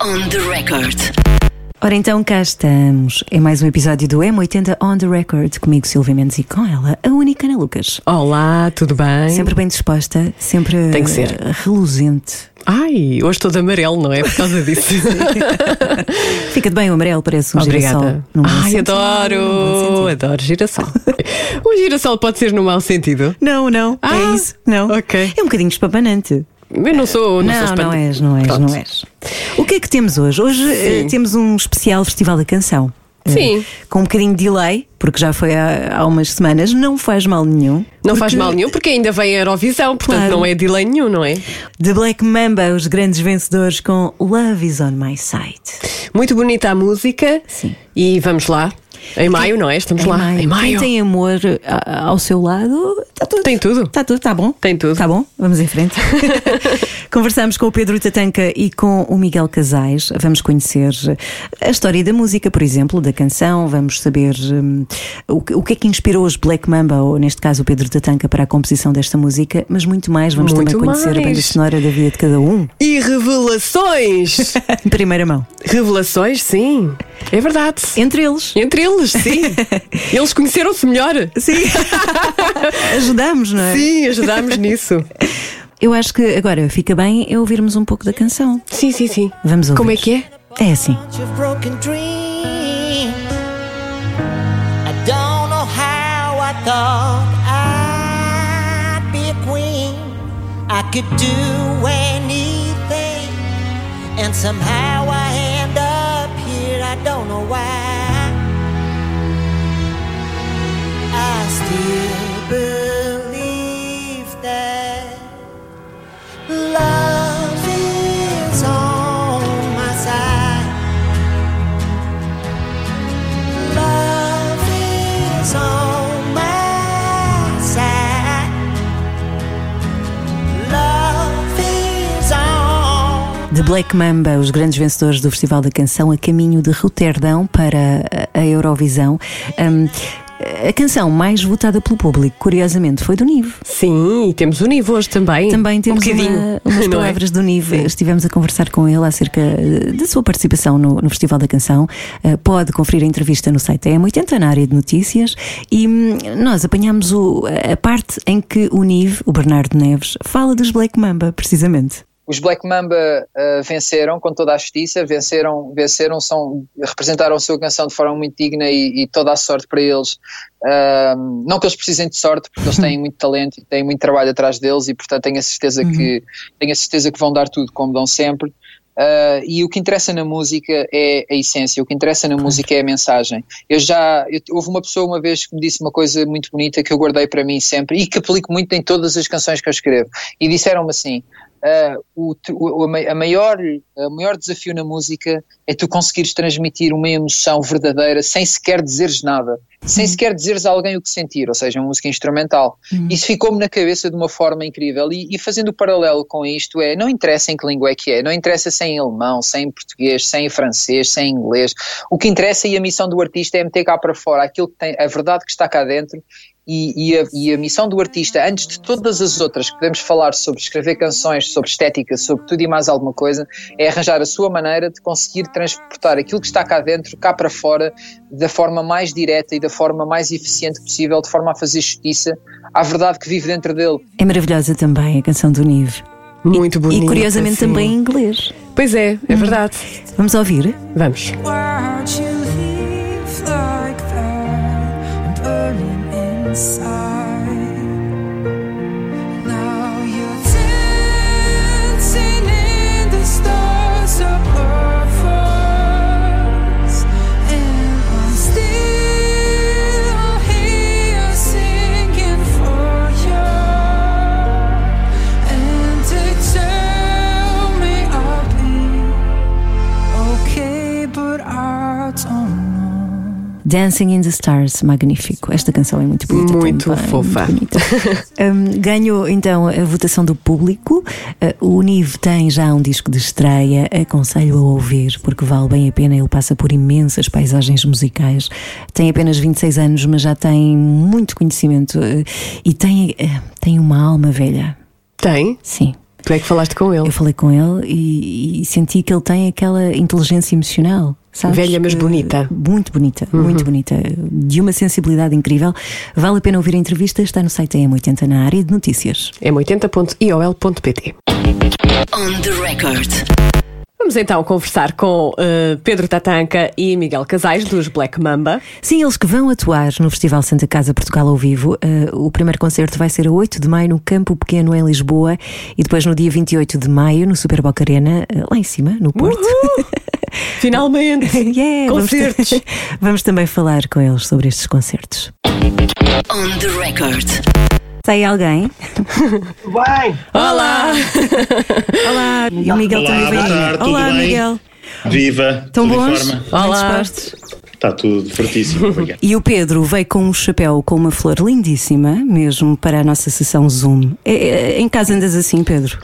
On the record. Ora então, cá estamos. É mais um episódio do M80 On The Record, comigo Silvia Mendes e com ela, a única Ana Lucas. Olá, tudo bem? Sempre bem disposta, sempre Tem que ser. eh, reluzente. Ai, hoje estou de amarelo, não é? Por causa disso. Fica-te bem o amarelo, parece um girassol. Obrigada. Num bom Ai, sentido. Num adoro! Adoro girassol. o girassol pode ser no mau sentido. Não, não, Ah, é isso. Não. ok. É um bocadinho espapanante. Eu não sou. Não, sou Não, espanta- não és, não és, Pronto. não és. O que é que temos hoje? Hoje eh, temos um especial Festival da Canção. Eh, Sim. Com um bocadinho de delay, porque já foi há, há umas semanas, não faz mal nenhum. Não faz porque mal nenhum, porque ainda vem a Eurovisão, portanto Claro. não é delay nenhum, não é? The Black Mamba, os grandes vencedores com Love is on My Side. Muito bonita a música. Sim. E vamos lá. Em maio, não é? Estamos lá. Em maio. Quem tem amor ao seu lado, está tudo. Tem tudo. Está tudo, está bom? Tem tudo. Está bom? Vamos em frente. Conversamos com o Pedro Tatanca e com o Miguel Casais. Vamos conhecer a história da música, por exemplo, da canção. Vamos saber hum, o, que- é que inspirou os Black Mamba, ou neste caso o Pedro Tatanca, para a composição desta música. Mas muito mais. Vamos Muito também conhecer a banda mais. sonora da vida de cada um. E revelações! em primeira mão. revelações, sim. É verdade. Entre eles. Entre eles, sim. Eles conheceram-se melhor. Sim. Ajudamos, não é? Sim, ajudámos nisso. Eu acho que agora fica bem é ouvirmos um pouco da canção. Sim, sim, sim. Vamos ouvir. Como é que é? É assim. bunch of broken dreams. I don't know how I thought I'd be a queen. I could do anything, and somehow I end up here. I don't know why. The Black Mamba, os grandes vencedores do Festival da Canção, a caminho de Roterdão para a Eurovisão. Hum, a canção mais votada pelo público, curiosamente, foi do Nive. Sim, e temos o Nivo hoje também. Também temos um uma- umas é? palavras do Nive. Estivemos a conversar com ele acerca eh, da sua participação no, no Festival da Canção. Eh, pode conferir a entrevista no site da M80, na área de notícias. E hum, nós apanhámos o- a parte em que o Nive, o Bernardo Neves, fala dos Black Mamba, precisamente. Os Black Mamba uh, venceram com toda a justiça, venceram, venceram são, representaram a sua canção de forma muito digna e, e toda a sorte para eles. Uh, não que eles precisem de sorte, porque eles têm muito talento e têm muito trabalho atrás deles e portanto tenho a certeza, que, tenho a certeza que vão dar tudo como dão sempre. Uh, e o que interessa na música é a essência, o que interessa na música é a mensagem. Eu já, eu- houve uma pessoa uma vez que me disse uma coisa muito bonita que eu guardei para mim sempre e que aplico muito em todas as canções que eu escrevo. E disseram-me assim: ah, o, o- a, ma- a maior, o maior desafio na música é tu conseguires transmitir uma emoção verdadeira sem sequer dizeres nada, sem sequer dizeres a alguém o que sentir, ou seja, uma música instrumental. Isso ficou-me na cabeça de uma forma incrível. E, e fazendo o paralelo com isto, é não interessa em que língua é que é, não interessa se é em alemão, se é em português, se é em francês, se é em inglês. O que interessa e a missão do artista é meter cá para fora aquilo que tem, a verdade que está cá dentro e, e a, e a missão do artista, antes de todas as outras que podemos falar sobre escrever canções, sobre estética, sobre tudo e mais alguma coisa, é arranjar a sua maneira de conseguir transportar aquilo que está cá dentro, cá para fora, da forma mais direta e da forma mais eficiente possível, de forma a fazer justiça à verdade que vive dentro dele. É maravilhosa também a canção do Nive. Muito bonito. E curiosamente sim. também em inglês. Pois é, é verdade. Vamos ouvir? Vamos. Inside. Dancing in the Stars, magnífico. Esta canção é muito bonita. Muito também, fofa. muito. Hum, ganhou então a votação do público. Uh, o Nive tem já um disco de estreia. Aconselho a ouvir, porque vale bem a pena. Ele passa por imensas paisagens musicais. Tem apenas 26 anos, mas já tem muito conhecimento uh, e tem, uh, tem uma alma velha. Tem? Sim. Tu é que falaste com ele. Eu falei com ele e, e senti que ele tem aquela inteligência emocional. Sabes? Velha, mas Que- bonita. Uhum. Muito bonita, muito bonita. De uma sensibilidade incrível. Vale a pena ouvir a entrevista, está no site M80 na área de notícias. m80.iol.pt On the record. Vamos então conversar com eh, Pedro Tatanca e Miguel Casais, dos Black Mamba. Sim, eles que vão atuar no Festival Santa Casa Portugal ao vivo. Eh, o primeiro concerto vai ser a 8 de maio no Campo Pequeno em Lisboa e depois no dia 28 de maio no Super Boca Arena, eh, lá em cima, no Porto. Finalmente! Yeah, vamos, Concertos! vamos também falar com eles sobre estes concertos. On the record. Está aí alguém? Bem, Olá! Olá, e o Miguel Olá, também boa vem. tarde, tudo Olá, bem? Miguel. Viva! Estão tudo em bons? forma? Bem Olá. dispostos? Está tudo fortíssimo. Obrigado. E o Pedro veio com um chapéu com uma flor lindíssima, mesmo para a nossa sessão Zoom. É- é- em casa andas assim, Pedro?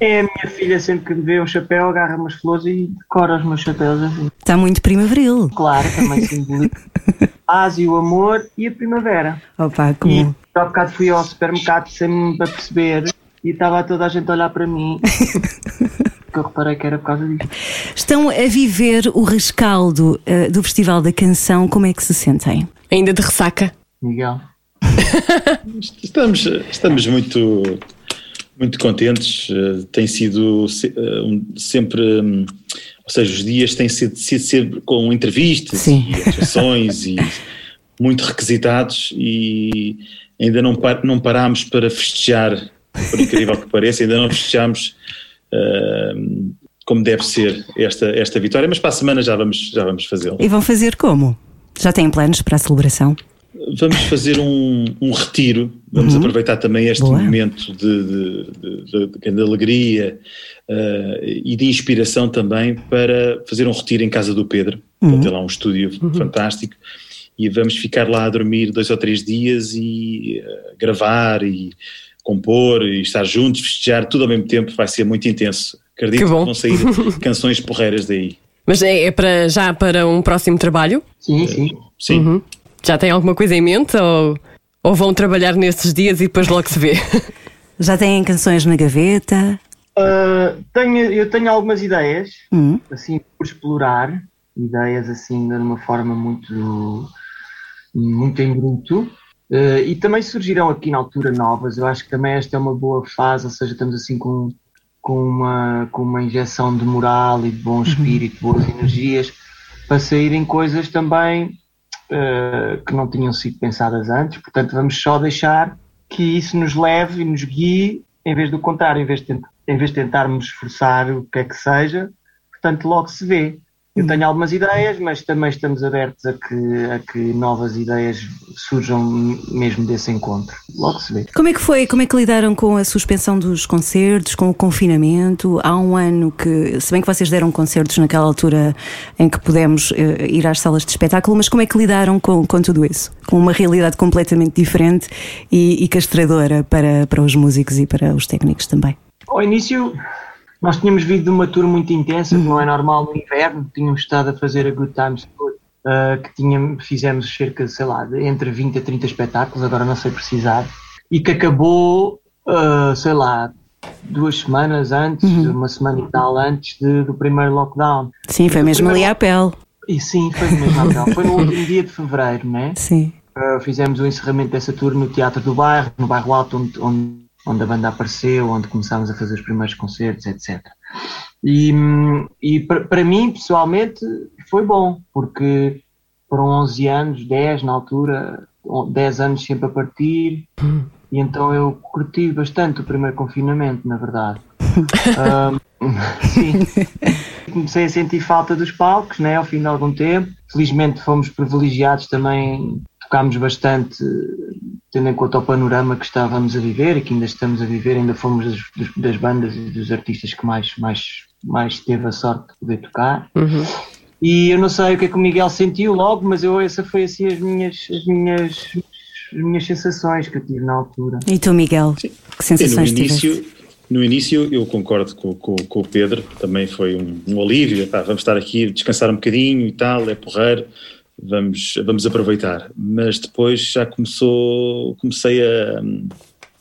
é a minha filha sempre que me vê um chapéu, agarra umas flores e decora os meus chapéus assim. Está muito primaveril. Claro, também simboliza a paz e o amor e a primavera. Opa, E como. há bocado fui ao supermercado sem para perceber e estava toda a gente a olhar para mim. que eu reparei que era por causa disto. Estão a viver o rescaldo eh, do Festival da Canção, como é que se sentem? Ainda de ressaca. Miguel. Estamos, estamos muito, muito contentes. eh, Tem sido eh, sempre. Ou seja, os dias têm sido, sido sempre com entrevistas Sim. e atuações e muito requisitados e ainda não, par, não parámos para festejar, por incrível que pareça, ainda não festejamos hum, como deve ser esta, esta vitória, mas para a semana já vamos, já vamos fazê-lo. E vão fazer como? Já têm planos para a celebração? Vamos fazer um, um retiro, vamos aproveitar também este Boa. momento de, de- de- de- de grande alegria eh, e de inspiração também para fazer um retiro em casa do Pedro. Ele tem lá um estúdio fantástico e vamos ficar lá a dormir dois ou três dias e eh, gravar e compor e estar juntos, festejar tudo ao mesmo tempo, vai ser muito intenso. Acredito Que que, bom. vão sair canções porreiras daí. Mas é, é para, já para um próximo trabalho? Sim, sim. Sim. Já tem alguma coisa em mente ou, ou vão trabalhar nestes dias e depois logo se vê? Já têm canções na gaveta? Ah, tenho, eu tenho algumas ideias, Hum. assim, por explorar, ideias assim de uma forma muito, muito em bruto. Ah, e também surgirão aqui na altura novas. Eu acho que também esta é uma boa fase, ou seja, estamos assim com, com, uma, com uma injeção de moral e de bom espírito, boas energias, para saírem coisas também ah, que não tinham sido pensadas antes. Portanto, vamos só deixar que isso nos leve e nos guie, em vez do contrário, em vez de, em vez de tentarmos forçar o que é que seja, portanto, logo se vê. Eu tenho algumas ideias, mas também estamos abertos a que, a que novas ideias surjam mesmo desse encontro. Logo se vê. Como é que foi? Como é que lidaram com a suspensão dos concertos, com o confinamento? Há um ano que, se bem que vocês deram concertos naquela altura em que pudemos eh, ir às salas de espetáculo, mas como é que lidaram com, com tudo isso? Com uma realidade completamente diferente e, e castradora para, para os músicos e para os técnicos também. Ao início, nós tínhamos vindo de uma tour muito intensa, que não é normal no inverno, tínhamos estado a fazer a Good Times Tour, uh, que tínhamos, fizemos cerca, sei lá, de entre 20 a 30 espetáculos, agora não sei precisar, e que acabou, uh, sei lá, duas semanas antes, uma semana e tal antes de- do primeiro lockdown. Sim, foi mesmo ali à pele. E sim, foi mesmo então. Foi no último dia de fevereiro, né? Sim. Uh, fizemos o encerramento dessa tour no Teatro do Bairro, no Bairro Alto, onde, onde, onde a banda apareceu, onde começámos a fazer os primeiros concertos, etc. E, e para mim, pessoalmente, foi bom, porque foram 11 anos, 10 na altura, on- 10 anos sempre a partir, e então eu curti bastante o primeiro confinamento, na verdade. Hum, sim. Comecei a sentir falta dos palcos, né, ao fim de algum tempo. Felizmente fomos privilegiados também, tocámos bastante, tendo em conta o panorama que estávamos a viver e que ainda estamos a viver, ainda fomos das, das bandas e dos artistas que mais, mais, mais teve a sorte de poder tocar. E eu não sei o que é que o Miguel sentiu logo, mas eu, essa foi assim as minhas, as minhas, as minhas sensações que eu tive na altura. E tu, Miguel? Que Sim, no sensações tiveste? início, no início eu concordo com, com, com o Pedro, também foi um, um alívio, pá, vamos estar aqui, descansar um bocadinho e tal, é porreiro, vamos, vamos aproveitar. Mas depois já começou, comecei a,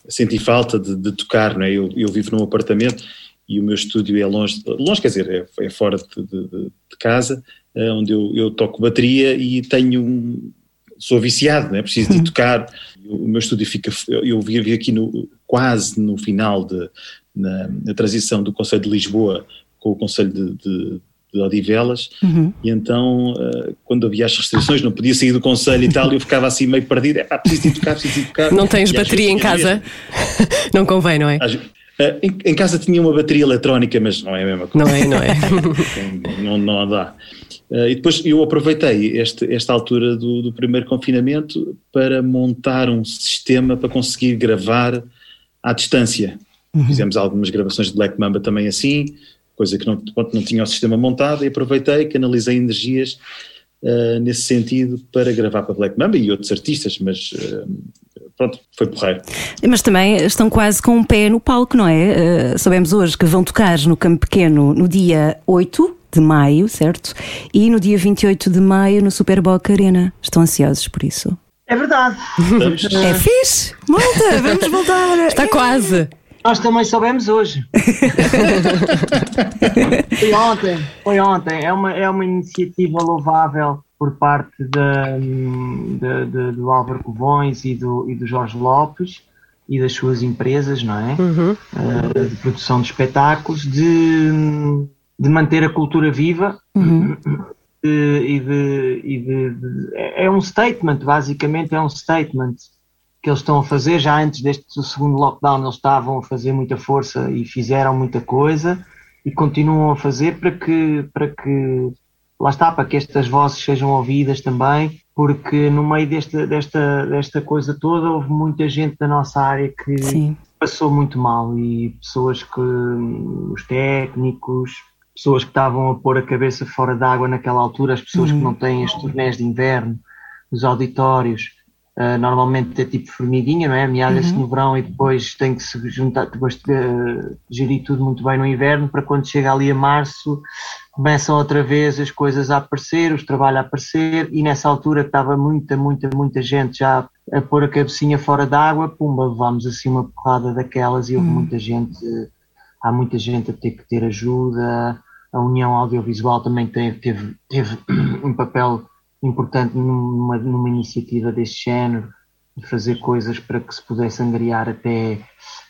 senti falta de, de tocar, não é? Eu, eu vivo num apartamento e o meu estúdio é longe, longe quer dizer, é, é fora de, de- de- casa, eh, onde eu, eu toco bateria e tenho um, sou viciado, não é? Preciso de tocar. O meu estúdio fica, eu vivi aqui no, quase no final de, na, na transição do Conselho de Lisboa com o Conselho de, de, Odivelas, e então, eh, quando havia as restrições, não podia sair do Conselho e tal, eu ficava assim meio perdido, é pá, preciso de tocar, preciso de tocar. Não tens E bateria em casa? não convém, não é? às- eh, em, em casa tinha uma bateria eletrónica, mas não é a mesma coisa. Não é, não é? não, não dá. Eh, e depois eu aproveitei este, esta altura do, do primeiro confinamento para montar um sistema para conseguir gravar à distância. Fizemos algumas gravações de Black Mamba também assim, coisa que não, não tinha o sistema montado, e aproveitei, canalizei energias eh, nesse sentido para gravar para Black Mamba e outros artistas, mas eh, pronto, foi porreiro. Mas também estão quase com um pé no palco, não é? Uh, sabemos hoje que vão tocar no Campo Pequeno no dia 8 de maio, certo? E no dia 28 de maio no Super Boca Arena. Estão ansiosos por isso? É verdade. Estamos- É fixe! Malta, vamos voltar! Está quase. Nós também soubemos hoje. foi ontem, foi ontem. É uma, é uma iniciativa louvável por parte da, da- da- do Álvaro Covões e do, e do Jorge Lopes e das suas empresas, não é? Eh, de produção de espetáculos, de, de manter a cultura viva de- e, de, e de- de- é é um statement, basicamente é um statement que eles estão a fazer. Já antes deste segundo lockdown, eles estavam a fazer muita força e fizeram muita coisa e continuam a fazer para que, para que lá está, para que estas vozes sejam ouvidas também, porque no meio desta, desta, desta coisa toda houve muita gente da nossa área que Sim. passou muito mal e pessoas que, os técnicos, pessoas que estavam a pôr a cabeça fora d'água naquela altura, as pessoas que não têm as turnés de inverno, os auditórios, ah, normalmente é tipo formiguinha, não é? Amealha-se no verão e depois tem que se juntar, depois ah, gerir tudo muito bem no inverno para quando chega ali a março começam outra vez as coisas a aparecer, os trabalhos a aparecer e nessa altura estava muita, muita, muita gente já a pôr a cabecinha fora d'água, pumba, levámos assim uma porrada daquelas e houve muita gente, há muita gente a ter que ter ajuda, a União Audiovisual também teve, teve, teve um papel importante numa, numa iniciativa deste género, de fazer coisas para que se pudesse angariar até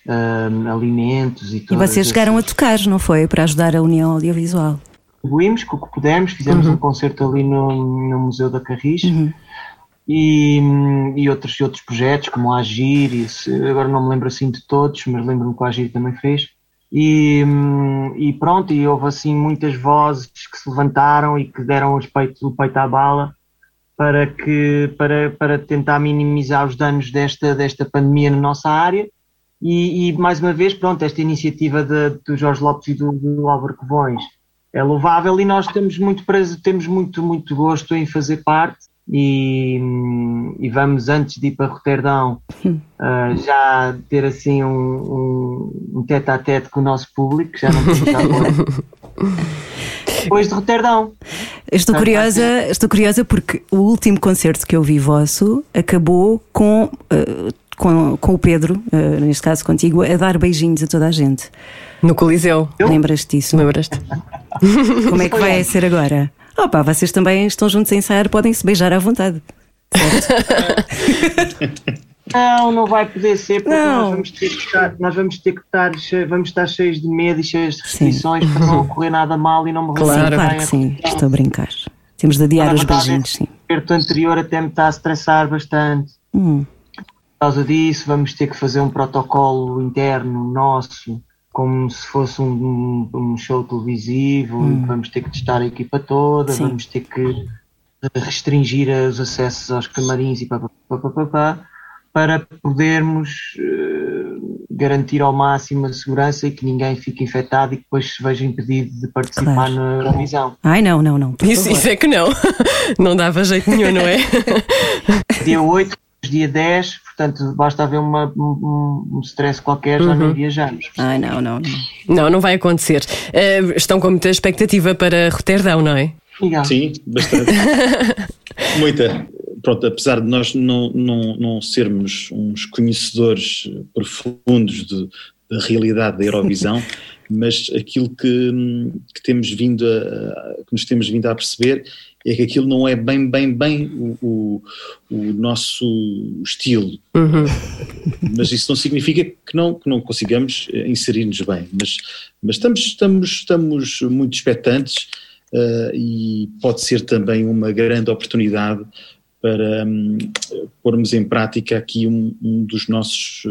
hum, alimentos e E todas vocês chegaram a essas- tocar, não foi? Para ajudar a União Audiovisual. contribuímos com o que pudemos, fizemos um concerto ali no, no Museu da Carris Uhum. e, e outros, outros projetos como a Agir, e se- agora não me lembro assim de todos, mas lembro-me que o Agir também fez. E, hum, e pronto, e houve assim muitas vozes que se levantaram e que deram os peitos, o peito à bala para, que, para, para tentar minimizar os danos desta, desta pandemia na nossa área. E, e, mais uma vez, pronto, esta iniciativa de- do Jorge Lopes e do, do Álvaro Covões é louvável e nós temos muito prazer, temos muito, muito gosto em fazer parte e, e vamos antes de ir para Roterdão ah, já ter assim um, um, um tete a tete com o nosso público, já não temos. Depois de Roterdão. Estou Tá, curiosa, estou curiosa porque o último concerto que eu vi vosso acabou com, eh, com, com o Pedro, eh, neste caso contigo, a dar beijinhos a toda a gente. No Coliseu. Lembras-te disso? Lembras-te? Como é que vai ser agora? Opa, vocês também estão juntos em ensaiar, podem se beijar à vontade. Não, não vai poder ser porque Não. nós vamos ter que estar, nós vamos ter que estar, vamos estar cheios de medo e cheios de restrições para não ocorrer nada mal e não me Sim, Claro. claro que sim, estou a brincar. Temos de adiar Na os beijinhos, sim. O concerto anterior até me está a estressar bastante. Hum, Por causa disso, vamos ter que fazer um protocolo interno nosso, como se fosse um, um show televisivo, vamos ter que testar a equipa toda, Sim. vamos ter que restringir os acessos aos camarins e pá, pá, pá, pá, pá, pá, para podermos eh, garantir ao máximo a segurança e que ninguém fique infectado e que depois se veja impedido de participar Claro. na Eurovisão. Ai, não, não, não. Isso, isso é que não. Não dava jeito nenhum, não é? Dia 8, dia 10, portanto basta haver uma, um, um stress qualquer, já não viajamos. Ai, não, não, não. Não, não vai acontecer. Eh, estão com muita expectativa para Roterdão, não é? Miguel. Sim, bastante. Muita. Pronto, apesar de nós não, não, não sermos uns conhecedores profundos de- da realidade da Eurovisão, mas aquilo que, que temos vindo a, que nos temos vindo a perceber é que aquilo não é bem, bem, bem o, o, o nosso estilo. Mas isso não significa que não, que não consigamos eh, inserir-nos bem. Mas, mas estamos, estamos, estamos muito expectantes eh, e pode ser também uma grande oportunidade para hum, pormos em prática aqui um, um dos nossos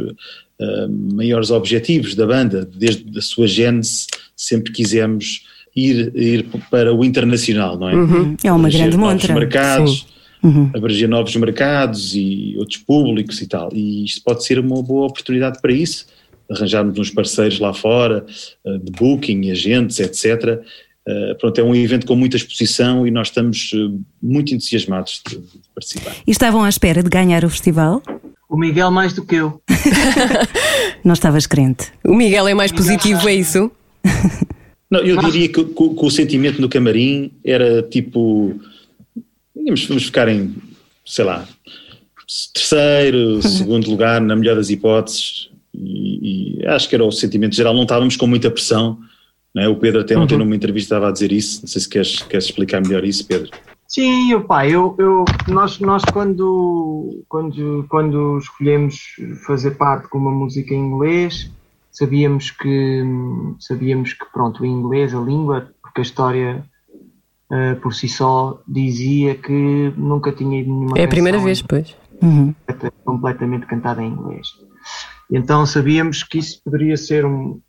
eh, maiores objetivos da banda. Desde a sua gênese, sempre quisemos ir, ir para o internacional, não é? É uma grande novos montra. mercados, Uhum. abranger novos mercados e outros públicos e tal. E isto pode ser uma boa oportunidade para isso, arranjarmos uns parceiros lá fora, eh, de booking, agentes, etc. Eh, Pronto, é um evento com muita exposição e nós estamos eh, muito entusiasmados de, de participar. E estavam à espera de ganhar o festival? O Miguel mais do que eu. Não estavas crente. O Miguel é mais positivo, é isso? Não, eu diria que, que- que o sentimento no camarim era tipo. Íamos, vamos ficar em, sei lá, terceiro, segundo lugar, na melhor das hipóteses, e, e acho que era o sentimento geral. Não estávamos com muita pressão. Não é? O Pedro, até ontem, numa entrevista, estava a dizer isso. Não sei se queres, queres explicar melhor isso, Pedro. Sim, opá, eu, eu, nós, nós quando, quando, quando escolhemos fazer parte com uma música em inglês, sabíamos que, sabíamos que pronto, o inglês, a língua, porque a história eh, por si só dizia que nunca tinha ido nenhuma É a primeira vez, pois. Uhum. completamente cantada em inglês. Então sabíamos que isso poderia ser um,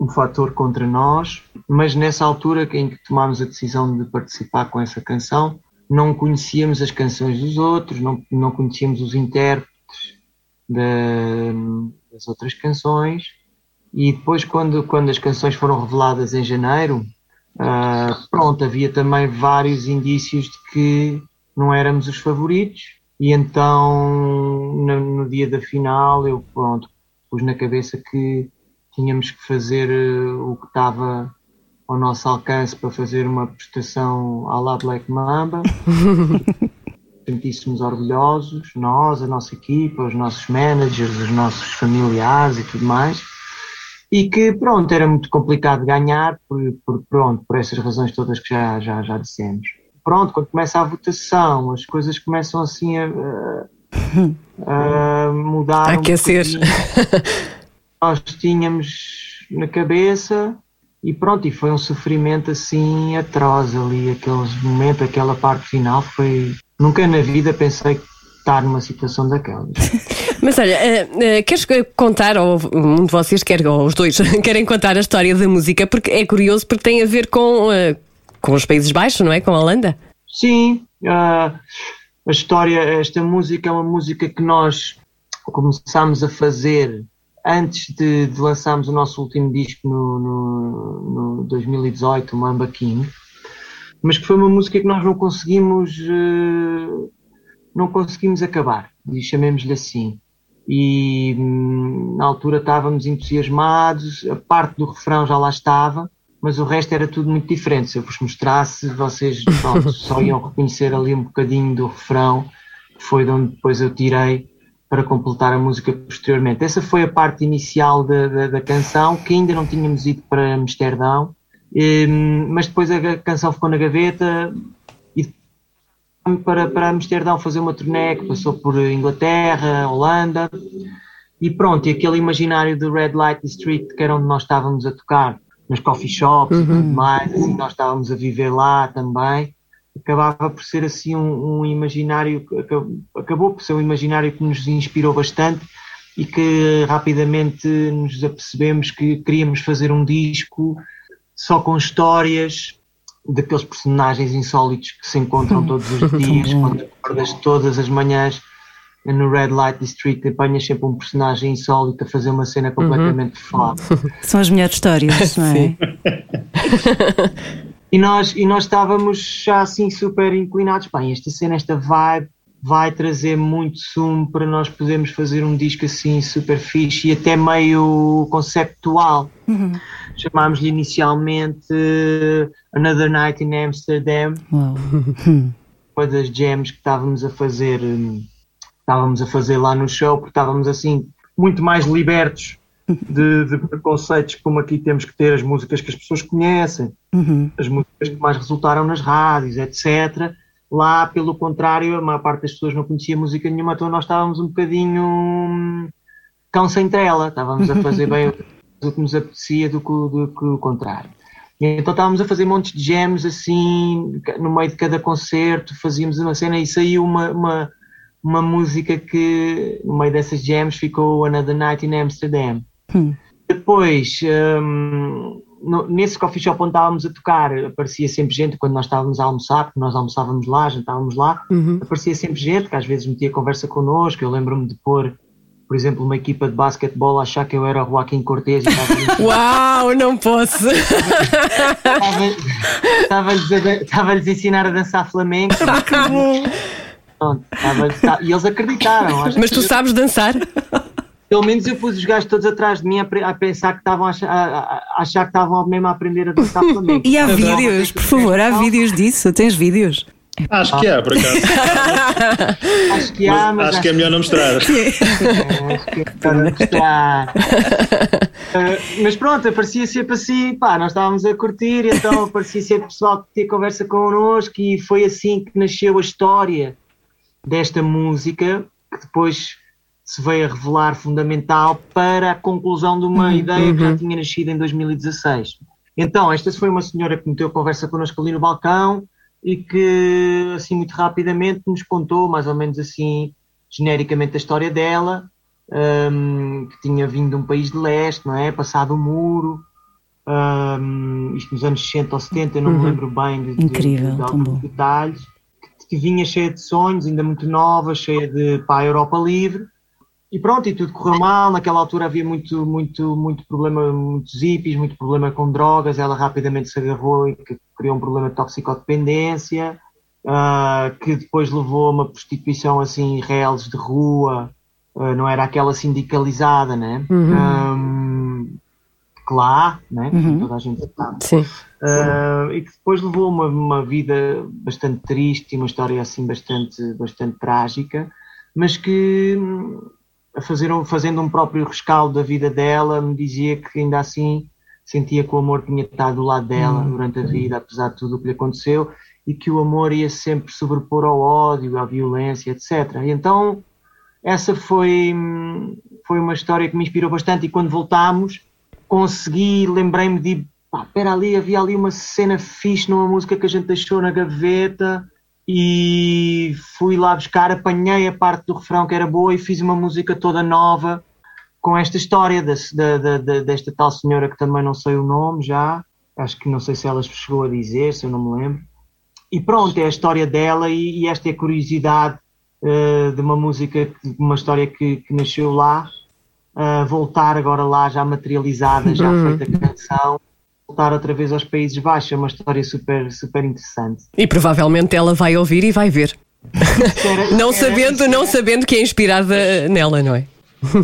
um fator contra nós, mas nessa altura em que tomámos a decisão de participar com essa canção, não conhecíamos as canções dos outros, não, não conhecíamos os intérpretes da- das outras canções, e depois quando, quando as canções foram reveladas em janeiro, ah, pronto, havia também vários indícios de que não éramos os favoritos, e então no, no dia da final eu pronto, pus na cabeça que tínhamos que fazer eh, o que estava ao nosso alcance para fazer uma prestação à la Black Mamba. Sentíssemos orgulhosos, nós, a nossa equipa, os nossos managers, os nossos familiares e tudo mais. E que, pronto, era muito complicado ganhar por, por, pronto, por essas razões todas que já, já, já dissemos. Pronto, quando começa a votação, as coisas começam assim a, a, a mudar. A um aquecer. bocadinho nós tínhamos na cabeça e pronto, e foi um sofrimento assim atroz ali, aqueles momentos, aquela parte final foi. Nunca na vida pensei estar numa situação daquelas. Mas olha, eh, eh, queres contar, ou um de vocês quer, ou os dois, querem contar a história da música, porque é curioso, porque tem a ver com, eh, com os Países Baixos, não é? Com a Holanda. Sim, a história, esta música é uma música que nós começámos a fazer antes de, de lançarmos o nosso último disco no, no, no 2018, o Mamba King, mas que foi uma música que nós não conseguimos eh, não conseguimos acabar, e chamemos-lhe assim. E hum, na altura estávamos entusiasmados, a parte do refrão já lá estava, mas o resto era tudo muito diferente. Se eu vos mostrasse, vocês pronto, só iam reconhecer ali um bocadinho do refrão, que foi de onde depois eu tirei para completar a música posteriormente. Essa foi a parte inicial da, da, da canção, que ainda não tínhamos ido para Amsterdão, hum, mas depois a canção ficou na gaveta e para, para Amsterdão fazer uma turnê que passou por Inglaterra, Holanda e pronto, e aquele imaginário do Red Light District que era onde nós estávamos a tocar nas coffee shops e tudo mais, assim, nós estávamos a viver lá também acabava por ser assim um, um imaginário que aca- acabou por ser um imaginário que nos inspirou bastante e que rapidamente nos apercebemos que queríamos fazer um disco só com histórias daqueles personagens insólitos que se encontram todos os dias, quando acordas todas as manhãs no Red Light District apanhas sempre um personagem insólito a fazer uma cena completamente foda. São as melhores histórias, não é? E nós, e nós estávamos já assim super inclinados, bem, esta cena, esta vibe vai trazer muito sumo para nós podermos fazer um disco assim super fixe e até meio conceptual. Chamámos-lhe inicialmente eh, Another Night in Amsterdam, Uau. depois das jams que estávamos a fazer, hum, estávamos a fazer lá no show, porque estávamos assim muito mais libertos de, de preconceitos como aqui temos que ter as músicas que as pessoas conhecem, Uhum. as músicas que mais resultaram nas rádios, etc. Lá, pelo contrário, a maior parte das pessoas não conhecia música nenhuma, então nós estávamos um bocadinho hum, cão sem trela, estávamos a fazer bem o que nos apetecia do que, o- do que o contrário. E então estávamos a fazer montes de jams assim, no meio de cada concerto, fazíamos uma cena e saiu uma, uma, uma música que no meio dessas jams ficou Another Night in Amsterdam. Hum. Depois, hum, no- nesse coffee shop onde estávamos a tocar, aparecia sempre gente quando nós estávamos a almoçar, porque nós almoçávamos lá, jantávamos lá, aparecia sempre gente que às vezes metia conversa connosco. Eu lembro-me de pôr, por exemplo, uma equipa de basquetebol a achar que eu era o Joaquim Cortez estava Uau, não posso! Estava- Estava-lhes a, dan- estava-lhes a ensinar a dançar flamenco. Pronto, estava-lhes- tá- e eles acreditaram. Mas tu sabes dançar? Pelo menos eu pus os gajos todos atrás de mim a, a pensar que estavam a, achar- a- achar que estavam mesmo a aprender a dançar flamenco. E há vídeos, por favor, há vídeos disso. Tens vídeos? Acho que há, por acaso. Acho que há, Mas mas acho que é melhor não mostrar. acho que é melhor mostrar. Ah, mas pronto, aparecia sempre assim, pá, nós estávamos a curtir, então aparecia sempre pessoal que tinha conversa connosco e foi assim que nasceu a história desta música, que depois se veio a revelar fundamental para a conclusão de uma ideia que já tinha nascido em 2016. Então, esta foi uma senhora que meteu conversa connosco ali no balcão e que, assim, muito rapidamente nos contou, mais ou menos assim, genericamente, a história dela, hum, que tinha vindo de um país de leste, não é? Passado o muro, hum, isto nos anos 60 ou 70, eu não me lembro bem de, de- Incrível, de tão alguns detalhes, que, que vinha cheia de sonhos, ainda muito nova, cheia de para a Europa livre, e pronto, e tudo correu mal. Naquela altura havia muito, muito, muito problema, muitos hippies, muito problema com drogas. Ela rapidamente se agarrou e que criou um problema de toxicodependência, ah, que depois levou a uma prostituição assim, reles de rua, ah, não era aquela sindicalizada, né? Ahm, que lá, há, né? Toda a gente sabe. Sim. Uh, e que depois levou uma, uma vida bastante triste e uma história assim bastante, bastante trágica, mas que fazer um- fazendo um próprio rescaldo da vida dela me dizia que ainda assim sentia que o amor tinha estado do lado dela durante a vida, apesar de tudo o que lhe aconteceu, e que o amor ia sempre sobrepor ao ódio, à violência, etc. E então essa foi, hum, foi uma história que me inspirou bastante e quando voltámos consegui, lembrei-me de pá, espera ali, havia ali uma cena fixe numa música que a gente deixou na gaveta e fui lá buscar, apanhei a parte do refrão que era boa e fiz uma música toda nova com esta história da- da- da- desta tal senhora que também não sei o nome já, acho que não sei se ela chegou a dizer, se eu não me lembro. E pronto, é a história dela e, e esta é a curiosidade eh, de uma música, de uma história que, que nasceu lá, a voltar agora lá já materializada, já feita a canção, voltar outra vez aos Países Baixos, é uma história super, super interessante. E provavelmente ela vai ouvir e vai ver. Era- Não sabendo, não sabendo que é inspirada nela, não é?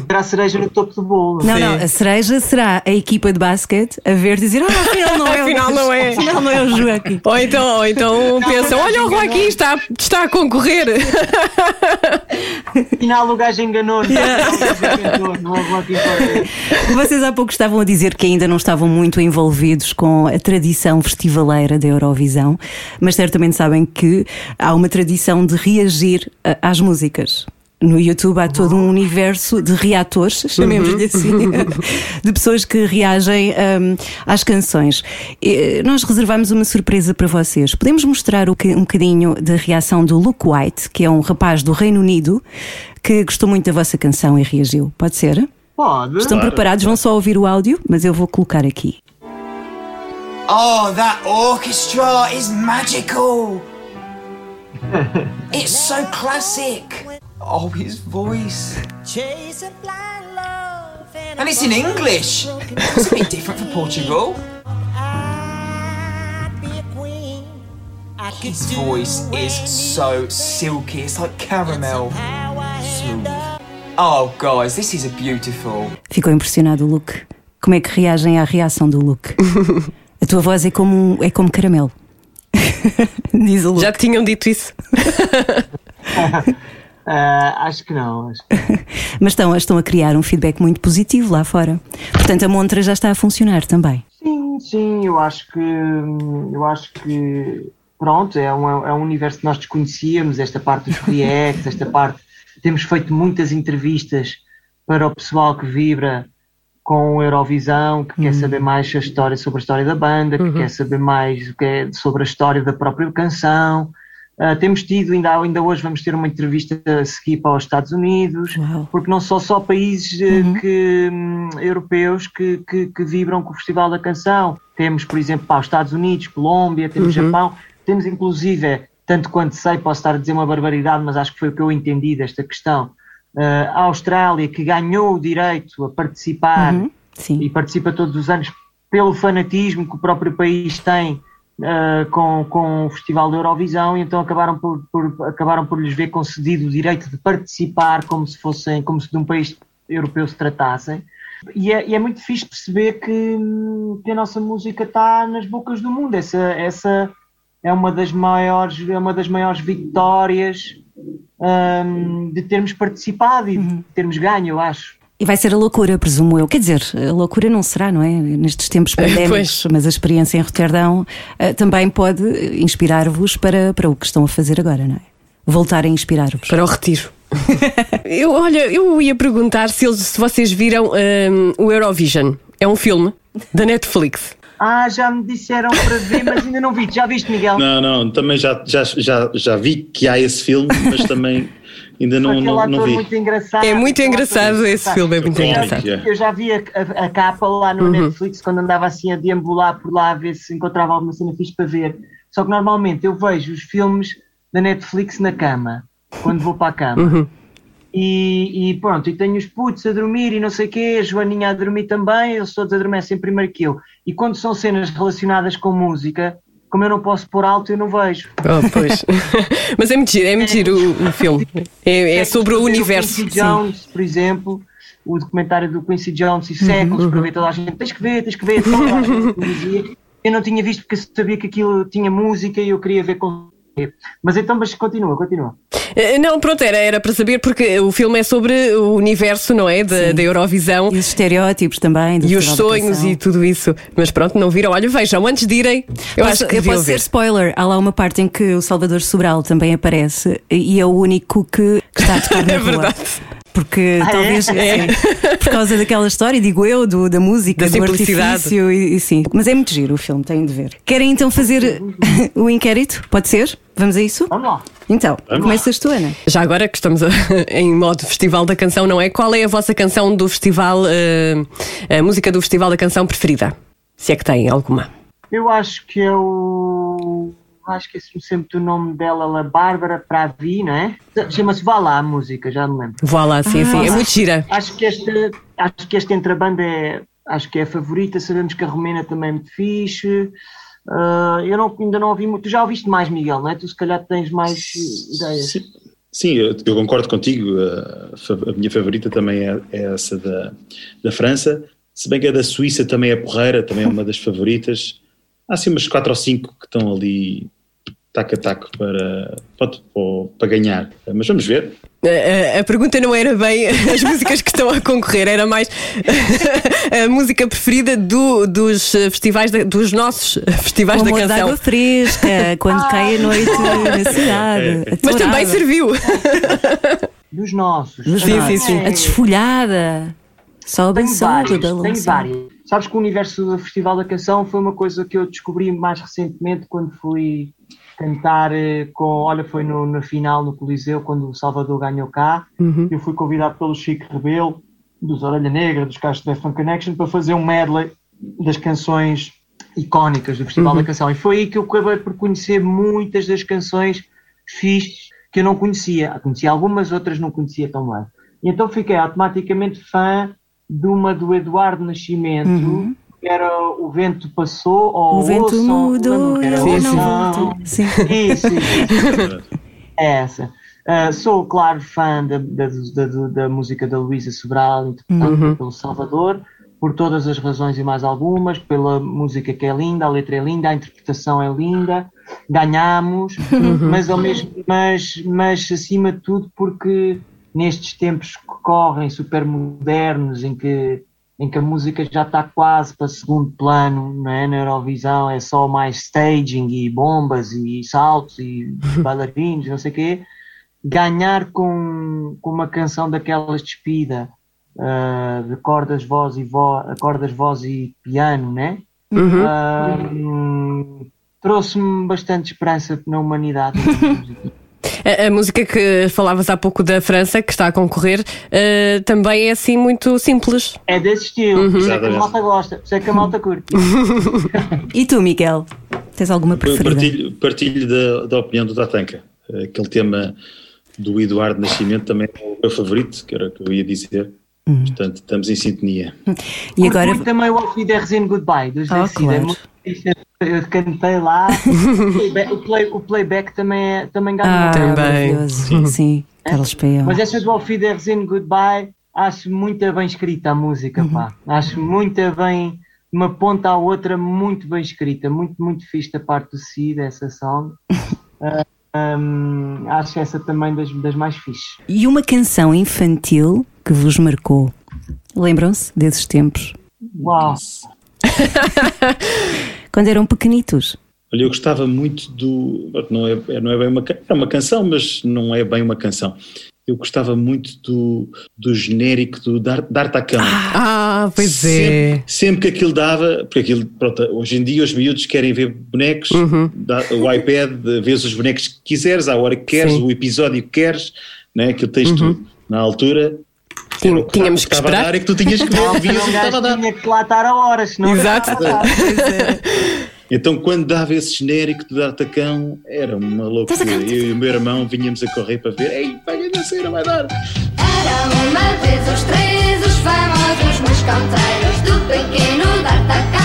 Era a cereja no topo do bolo. Não, não, a cereja será a equipa de basquete a ver dizer: Ah, afinal não é, o- Afinal não é." afinal não é o Joaquim. Ou então, ou então pensam, olha o Joaquim está, está a concorrer. Afinal o gajo enganou, não? O gajo enganou, não houve aqui para- Vocês há pouco estavam a dizer que ainda não estavam muito envolvidos com a tradição festivaleira da Eurovisão, mas certamente sabem que há uma tradição de reagir às músicas. No YouTube há todo um universo de reatores, chamemos-lhe assim, de pessoas que reagem hum, às canções. E, nós reservamos uma surpresa para vocês. Podemos mostrar um bocadinho da reação do Luke White, que é um rapaz do Reino Unido que gostou muito da vossa canção e reagiu. Pode ser? Pode. Estão preparados? Vão só ouvir o áudio, mas eu vou colocar aqui. Oh, that orchestra is magical! it's so classic! Oh, his voice. Chasing blind love and, And it's in English! It's a bit different for Portugal. His voice is so silky, it's like caramel. Smooth. Oh, guys, this is a beautiful. Ficou impressionado o Luke. Como é que reagem à reação do Luke? A tua voz é como, um- é como caramelo. Diz o Luke. Já te tinham dito isso? Ah, acho que não. Acho que... Mas estão, estão a criar um feedback muito positivo lá fora. Portanto, a montra já está a funcionar também. Sim, sim, eu acho que eu acho que pronto, é um, é um universo que nós desconhecíamos, esta parte dos reacts, esta parte. Temos feito muitas entrevistas para o pessoal que vibra com Eurovisão, que quer saber mais a história sobre a história da banda, que quer saber mais o que é sobre a história da própria canção. Ah, temos tido, ainda, ainda hoje vamos ter uma entrevista a seguir para os Estados Unidos, Uau. porque não são só países eh, que, hum, europeus que, que, que vibram com o Festival da Canção. Temos, por exemplo, para os Estados Unidos, Colômbia, temos Japão, temos inclusive, tanto quanto sei, posso estar a dizer uma barbaridade, mas acho que foi o que eu entendi desta questão, ah, a Austrália, que ganhou o direito a participar Uhum, e participa todos os anos pelo fanatismo que o próprio país tem ah, com, com o Festival da Eurovisão e então acabaram por, por- acabaram por lhes ver concedido o direito de participar como se fossem, como se de um país europeu se tratassem. E é, e é muito fixe perceber que, hum, que a nossa música está nas bocas do mundo. Essa, essa é uma das maiores, é uma das maiores vitórias hum, de termos participado e de termos ganho, eu acho. E vai ser a loucura, presumo eu. Quer dizer, a loucura não será, não é? Nestes tempos pandémicos, Pois. mas a experiência em Roterdão eh, também pode inspirar-vos para, para o que estão a fazer agora, não é? Voltar a inspirar-vos. Para o retiro. eu, olha, eu ia perguntar se, eles, se vocês viram hum, o Eurovision. É um filme da Netflix. Ah, já me disseram para ver, mas ainda não vi. Já viste, Miguel? Não, não, também já, já, já, já vi que há esse filme, mas também ainda não, não, não vi. muito engraçado. É muito engraçado esse filme, é muito Sim, engraçado. é. Eu já vi a, a- a capa lá no Netflix quando andava assim a deambular por lá a ver se encontrava alguma cena fixe para ver. Só que normalmente eu vejo os filmes da Netflix na cama, quando vou para a cama. E, e pronto, e tenho os putos a dormir e não sei o quê, a Joaninha a dormir também, eles todos adormecem primeiro que eu. E quando são cenas relacionadas com música, como eu não posso pôr alto, eu não vejo. Oh, pois. Mas é mentira, é mentira o, o filme. É, é sobre o Ver universo. Quincy Jones, por exemplo, o documentário do Quincy Jones e séculos, para ver toda a gente, tens que ver, tens que ver. Eu não tinha visto porque sabia que aquilo tinha música e eu queria ver com. Mas então, mas continua, continua. Eh, Não, pronto, era, era para saber porque o filme é sobre o universo, não é? Da, da Eurovisão. E os estereótipos também. E os sonhos e tudo isso. Mas pronto, não viram. Olha, vejam, antes de irem, eu Posso- acho que eu posso ser spoiler. Há lá uma parte em que o Salvador Sobral também aparece e é o único que, que está a tocar na É rua. Porque Ah, é? talvez sim, por causa daquela história, digo eu, do, da música, Da do simplicidade. artifício e, e sim. Mas é muito giro o filme, têm de ver. Querem então fazer o inquérito? Pode ser? Vamos a isso? Vamos lá. Então, Vamos. começas tu, Ana. Já agora que estamos a- em modo Festival da Canção, não é? Qual é a vossa canção do festival, eh, a música do Festival da Canção preferida? Se é que tem alguma. Eu acho que é o. Acho que esqueci-me sempre do nome dela, a Bárbara Pravi, não é? Chama-se Vá lá a música, já me lembro. Vá lá, sim, sim. É muito gira. Acho que esta, acho que esta entre a banda é, acho que é a favorita. Sabemos que a Romena também é muito fixe. Ah, eu não, ainda não ouvi muito. Tu já ouviste mais, Miguel, não é? Tu se calhar tens mais ideias. Sim, sim, eu, eu concordo contigo. A, a minha favorita também é, é essa da, da França. Se bem que a da Suíça também é porreira, também é uma das favoritas. Há assim umas quatro ou cinco que estão ali taco a taco para, para, para ganhar. Mas vamos ver. A, a- a pergunta não era bem as músicas que estão a concorrer, era mais a música preferida do- dos festivais, da- dos nossos festivais O da canção. água fresca, quando cai a noite na cidade. Mas também serviu. Dos nossos. Dos Sim, nossos. sim, sim. A desfolhada. Sobe Tem e sobe vários, tem vários. Sabes que o universo do Festival da Canção foi uma coisa que eu descobri mais recentemente quando fui cantar eh, com, olha, foi no, na final no Coliseu, quando o Salvador ganhou cá. Eu fui convidado pelo Chico Rebelo, dos Orelha Negra, dos Castro Fan Connection, para fazer um medley das canções icónicas do Festival da Canção. E foi aí que eu acabei por conhecer muitas das canções fixes que eu não conhecia. Conhecia algumas, outras não conhecia tão bem. E então fiquei automaticamente fã de uma do Eduardo Nascimento, que era O Vento Passou, ou Uhum. O vento Ouçam, mudou e era Sim, não. Sim. Isso, isso. É essa. Ah, sou, claro, fã da, da, da, da música da Luísa Sobral, interpretada pelo Salvador, por todas as razões e mais algumas, pela música que é linda, a letra é linda, a interpretação é linda, ganhámos, mas, ao mesmo, mas, mas acima de tudo porque nestes tempos que correm super modernos em que, em que a música já está quase para segundo plano não é? na Eurovisão, é só mais staging e bombas e saltos e bailarinos, não sei o quê, ganhar com, com uma canção daquelas despida ah, de cordas, voz e voz, cordas, voz e piano, né? Ah, hum, trouxe-me bastante esperança na humanidade. A, a música que falavas há pouco da França, que está a concorrer, eh, também é assim muito simples. é desse estilo, Uhum. por isso é que a malta gosta, por isso é que a malta curte. E tu, Miguel? Tens alguma Eu preferida? partilho, partilho da, da opinião do Tatanka. Aquele tema do Eduardo Nascimento também é o meu favorito, que era o que eu ia dizer. Portanto, estamos em sintonia. E agora, também o Off There in Goodbye, dos Decida. claro. muito fixe. Eu cantei lá. o, play- o playback também, é, também ganhou. ah, Também. maravilhoso. Sim, Carlos Peão. Mas essa do Off There in Goodbye, acho muito bem escrita a música, pá. Acho muito bem, de uma ponta à outra, muito bem escrita. Muito, muito fixe da parte do Cid, essa song. Ah, hum, acho essa também das, das mais fixes. E uma canção infantil que vos marcou? Lembram-se desses tempos? Uau! Quando eram pequenitos? Olha, eu gostava muito do. Não é, não é bem uma, é uma canção, mas não é bem uma canção. Eu gostava muito do, do genérico do Dar- D'Artacão. Ah, pois é. Sempre, sempre que aquilo dava, porque aquilo, pronto, hoje em dia os miúdos querem ver bonecos, Uhum. dá- o iPad, vês os bonecos que quiseres, à hora que queres, Sim. Uhum. o episódio que queres, né? aquilo tens tudo na altura. Era que tínhamos que estava a esperar. dar é que tu tinhas que ver, Não, vias o que um estava a gajo dar. tinha que lá estar a horas, senão Exato. Então, quando dava esse genérico de D'Artacão, era uma loucura. Eu e o meu irmão vinhamos a correr para ver. Ei, vai a cena, vai dar. Eram uma vez os três, os famosos mosconteiros Do pequeno D'Artacão,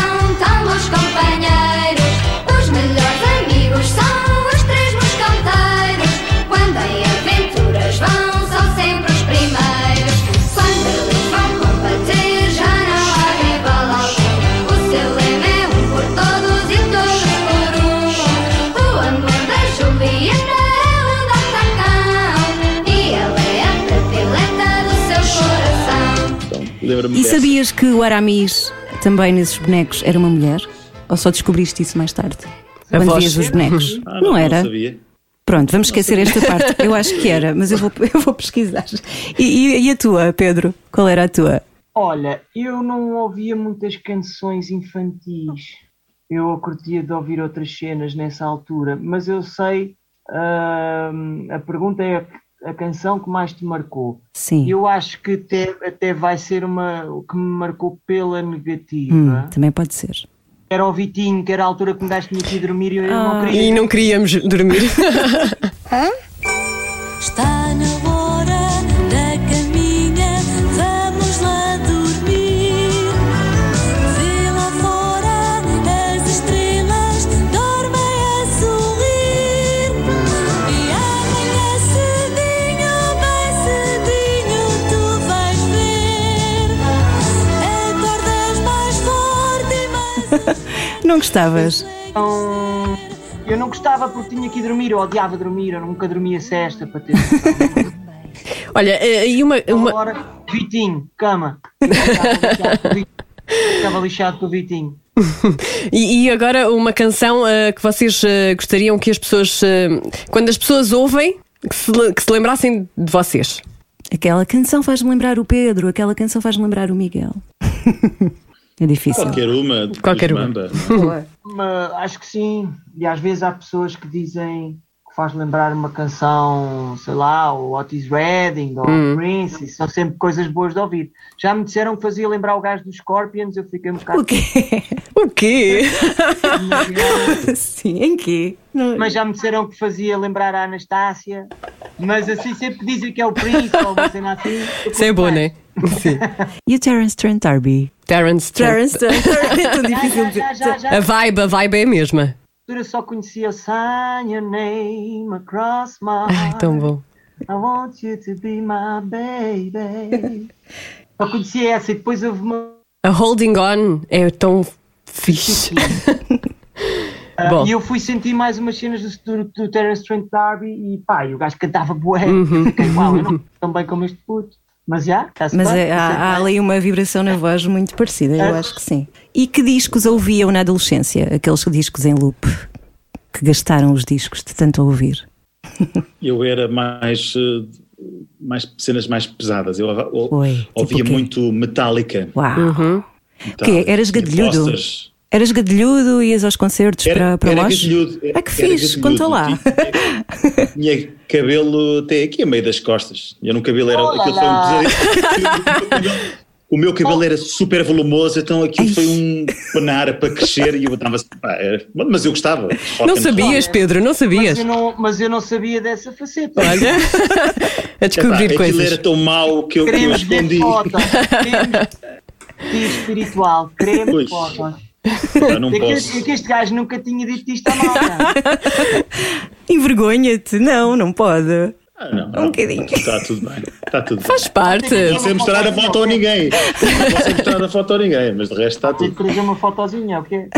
Lembra-me E sabias que o Aramis, também nesses bonecos, era uma mulher? Ou só descobriste isso mais tarde? A Quando voz. vias os bonecos? Ah, não, era? sabia. Pronto, vamos esquecer esta parte. Eu acho que era, mas eu vou, eu vou pesquisar. E, e- e a tua, Pedro? Qual era a tua? Olha, eu não ouvia muitas canções infantis. Eu curtia de ouvir outras cenas nessa altura, mas eu sei. ahm, a pergunta é a, canção que mais te marcou. Sim. Eu acho que até, até vai ser uma o que me marcou pela negativa. Hum, também pode ser. Era o Vitinho, que era a altura que me daste aqui dormir e eu Ah. não queria. E não queríamos dormir. Está Não gostavas? Então, eu não gostava porque tinha que ir dormir, eu odiava dormir, eu nunca dormia cesta para ter. Olha, eh, e uma, uma, Agora, Vitinho, cama. Ficava lixado com o Vitinho. Ficava lixado com o Vitinho. E, e agora uma canção eh, que vocês eh, gostariam que as pessoas, eh, quando as pessoas ouvem, que se, que se lembrassem de vocês. Aquela canção faz-me lembrar o Pedro, aquela canção faz-me lembrar o Miguel. é difícil. Qualquer uma. Qualquer uma. Mamba. Mas, acho que sim. E às vezes há pessoas que dizem que faz lembrar uma canção, sei lá, o Otis Redding ou o Prince, e são sempre coisas boas de ouvir. Já me disseram que fazia lembrar o gajo dos Scorpions, eu fiquei um bocado. O quê? O quê? Sim, em quê? Não- Mas já me disseram que fazia lembrar a Anastácia. Mas assim, sempre dizem que é o Prince ou uma cena assim. Isso é bom, curto né? Sim. E o Terence Trent D'Arby? Terence Trent. Terence Trent D'Arby, é tão difícil Já, de já, já, já, A vibe, a vibe é a mesma. Eu só conhecia o Sign Your Name Across My Ai, tão bom. I want you to be my baby. Só conhecia essa e depois houve uma. A Holding On é tão fixe. Ah, Bom. e eu fui sentir mais umas cenas do, do, do Terence Trent D'Arby e pá, e o gajo cantava bué. Uhum. Fiquei, uau, eu não tão bem como este puto. Mas já, está-se Mas bem, é- há, há ali uma vibração na voz muito parecida, eu acho que sim. E que discos ouviam na adolescência? Aqueles discos em loop que gastaram os discos de tanto ouvir? Eu era mais, eh, mais cenas mais pesadas. Eu, Oi, tipo ouvia o quê? muito Metallica. Uau! Uhum. Que eras gadilhudo? Eras gadilhudo, ias aos concertos para, para era nós? gadilhudo, Ah, que era gadilhudo. conta lá. Tinha, tinha cabelo até aqui a meio das costas. Eu no cabelo era. Olá Aquilo foi um. O meu cabelo era super volumoso, então aquilo foi um panar para crescer e eu estava assim, era- mas eu gostava. Não sabias, Pedro, não Mas sabias. eu não, mas eu não sabia dessa faceta. Olha, a Epá, descobrir aquilo coisas. era tão mau que eu, que eu Queremos ver escondi. fotos. Queremos espiritual. Queremos Pois. fotos. Não É que, posso. é que este gajo nunca tinha dito isto a malta. Envergonha-te, não, não pode. Ah, não, Um não, bocadinho. Está tudo bem. Está tudo Faz bem. parte. Não sei mostrar a foto a ninguém. Não sei mostrar a foto a ninguém, mas de resto está Tem que tudo. trazer uma fotozinha, ok?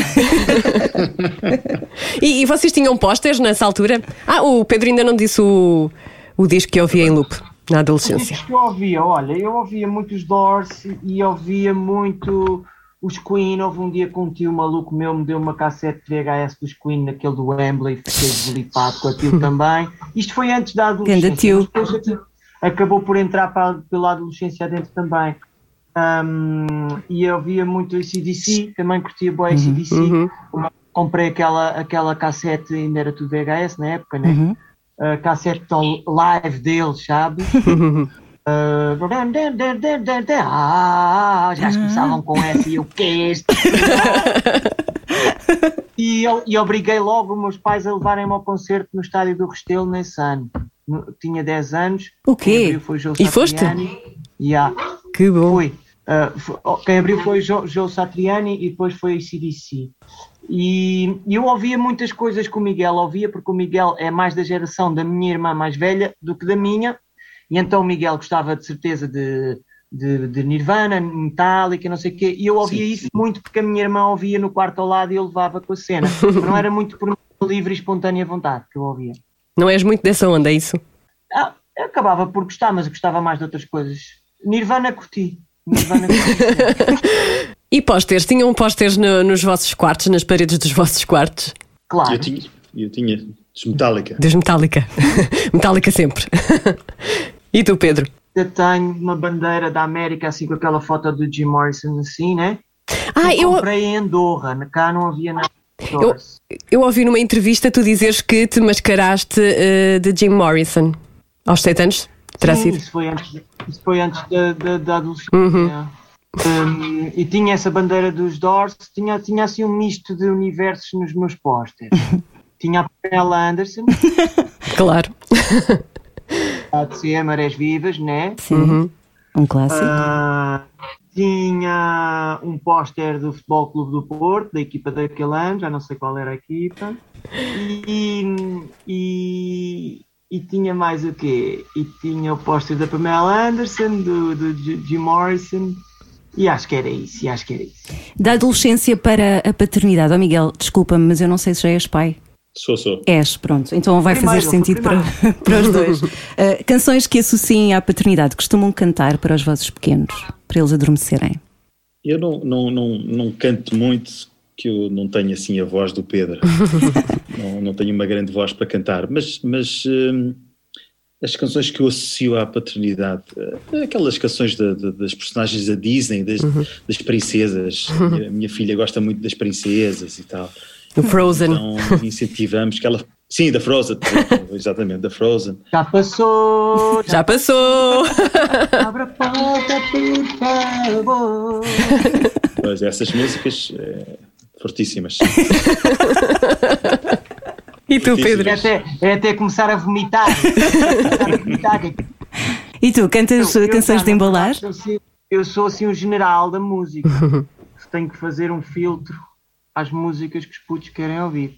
E, e vocês tinham posters nessa altura? Ah, o Pedro ainda não disse o, o disco que eu ouvia em loop na adolescência. Discos que eu ouvia, olha, eu ouvia muito os Doors e ouvia muito os Queen. Houve um dia que um tio maluco meu me deu uma cassete VHS dos Queen, naquele do Wembley, fiquei deslipado com aquilo também. Isto foi antes da adolescência. Acabou por entrar para, pela adolescência adentro também. Um, e eu via muito ACDC, também curtia bem ACDC. Comprei aquela, aquela cassete, ainda era tudo VHS na época, né? Uhum. A cassete live deles, sabes? Ah, já começavam com essa e eu que é este? e, eu, e obriguei logo os meus pais a levarem-me ao concerto no estádio do Restelo nesse ano. No- Tinha 10 anos. O quê? E foste? Yeah. Que bom. Fui. Oh, quem abriu foi Joe, Satriani e depois foi CDC. E e eu ouvia muitas coisas que o Miguel ouvia, porque o Miguel é mais da geração da minha irmã mais velha do que da minha, e então o Miguel gostava de certeza de, de, de Nirvana, Metallica, não sei o quê, e eu ouvia isso muito porque a minha irmã ouvia no quarto ao lado e eu levava com a cena. Mas não era muito por livre e espontânea vontade que eu ouvia. Não és muito dessa onda, é isso? Ah, eu acabava por gostar, mas gostava mais de outras coisas. Nirvana curti. Nirvana curti. E pósteres? Tinham pósteres no- nos vossos quartos, nas paredes dos vossos quartos? Claro. Eu tinha, eu tinha. Dos Metallica. Metallica sempre. E tu, Pedro? Eu tenho uma bandeira da América, assim com aquela foto do Jim Morrison, assim, né? Ah, eu, comprei em Andorra, cá não havia nada. eu, eu ouvi numa entrevista tu dizeres que te mascaraste eh, de Jim Morrison aos 7 anos. Terá Sim, sido? isso foi antes, isso foi antes da, da, da adolescência. Uhum. Um, e tinha essa bandeira dos Doors, tinha, tinha assim um misto de universos nos meus pósteres. tinha a Pamela Anderson, Claro. a de ser Marés Vivas, né? Sim. Um clássico. Ah, tinha um póster do Futebol Clube do Porto, da equipa daquele ano, já não sei qual era a equipa. E, e, e tinha mais o quê? E tinha o póster da Pamela Anderson, do, do Jim Morrison. E acho que era isso, e acho que era isso. Da adolescência para a paternidade. Ó Miguel, desculpa-me, mas eu não sei se já és pai. Sou, sou. És, pronto. Então vai Primeiro, fazer sentido para, para os dois. Uh, canções que associem à paternidade costumam cantar para os vossos pequenos, para eles adormecerem. Eu não, não, não, não canto muito, que eu não tenho assim a voz do Pedro. não, não tenho uma grande voz para cantar, mas, mas hum, as canções que eu associo à paternidade, eh, aquelas canções da- da- das personagens da Disney, das, das princesas. A minha filha gosta muito das princesas e tal. O Frozen. Então incentivamos que ela. Sim, da Frozen, exatamente, da Frozen. Já passou, já Já passou! abre a porta, por favor. Pois, essas músicas eh, fortíssimas. E tu, Pedro? É até, é até começar a vomitar. Começar a vomitar, que E tu, cantas Eu- eu canções já, de embalar? Eu, sou- eu sou assim um general da música. Tenho que fazer um filtro às músicas que os putos querem ouvir.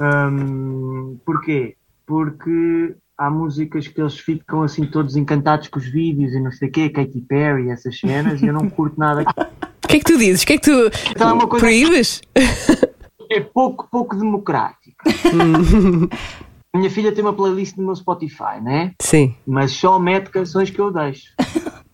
Hum, porquê? Porque há músicas que eles ficam assim todos encantados com os vídeos e não sei o quê, Katy Perry, essas cenas, e eu não curto nada. O que é que tu dizes? O que é que tu Então é proíbes? é pouco, pouco democrático. A minha filha tem uma playlist no meu Spotify, né? Sim. Mas só mete canções que eu deixo.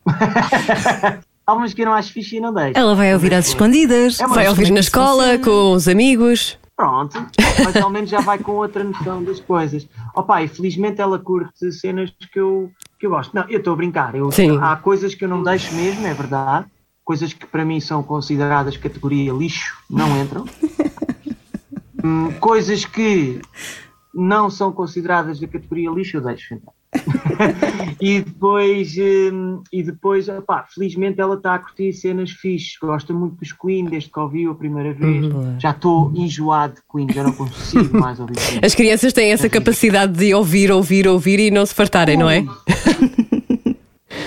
Há umas que acho fixe e não deixo. Ela vai ouvir às escondidas. É Vai ouvir na escola, com os amigos. Pronto, mas ao menos já vai com outra noção das coisas. Opa, e felizmente ela curte cenas que eu, que eu gosto. Não, eu estou a brincar. Eu, Sim. Há coisas que eu não deixo mesmo, é verdade. Coisas que para mim são consideradas categoria lixo, não entram. Hum, coisas que não são consideradas da categoria lixo, eu deixo então. e depois, hum, e depois opá, felizmente ela está a curtir cenas fixes, gosta muito dos Queen desde que ouviu a primeira vez. Já estou enjoado de Queen, já não consigo mais ouvir Queen. As crianças têm essa capacidade de ouvir, ouvir, ouvir e não se fartarem, não é?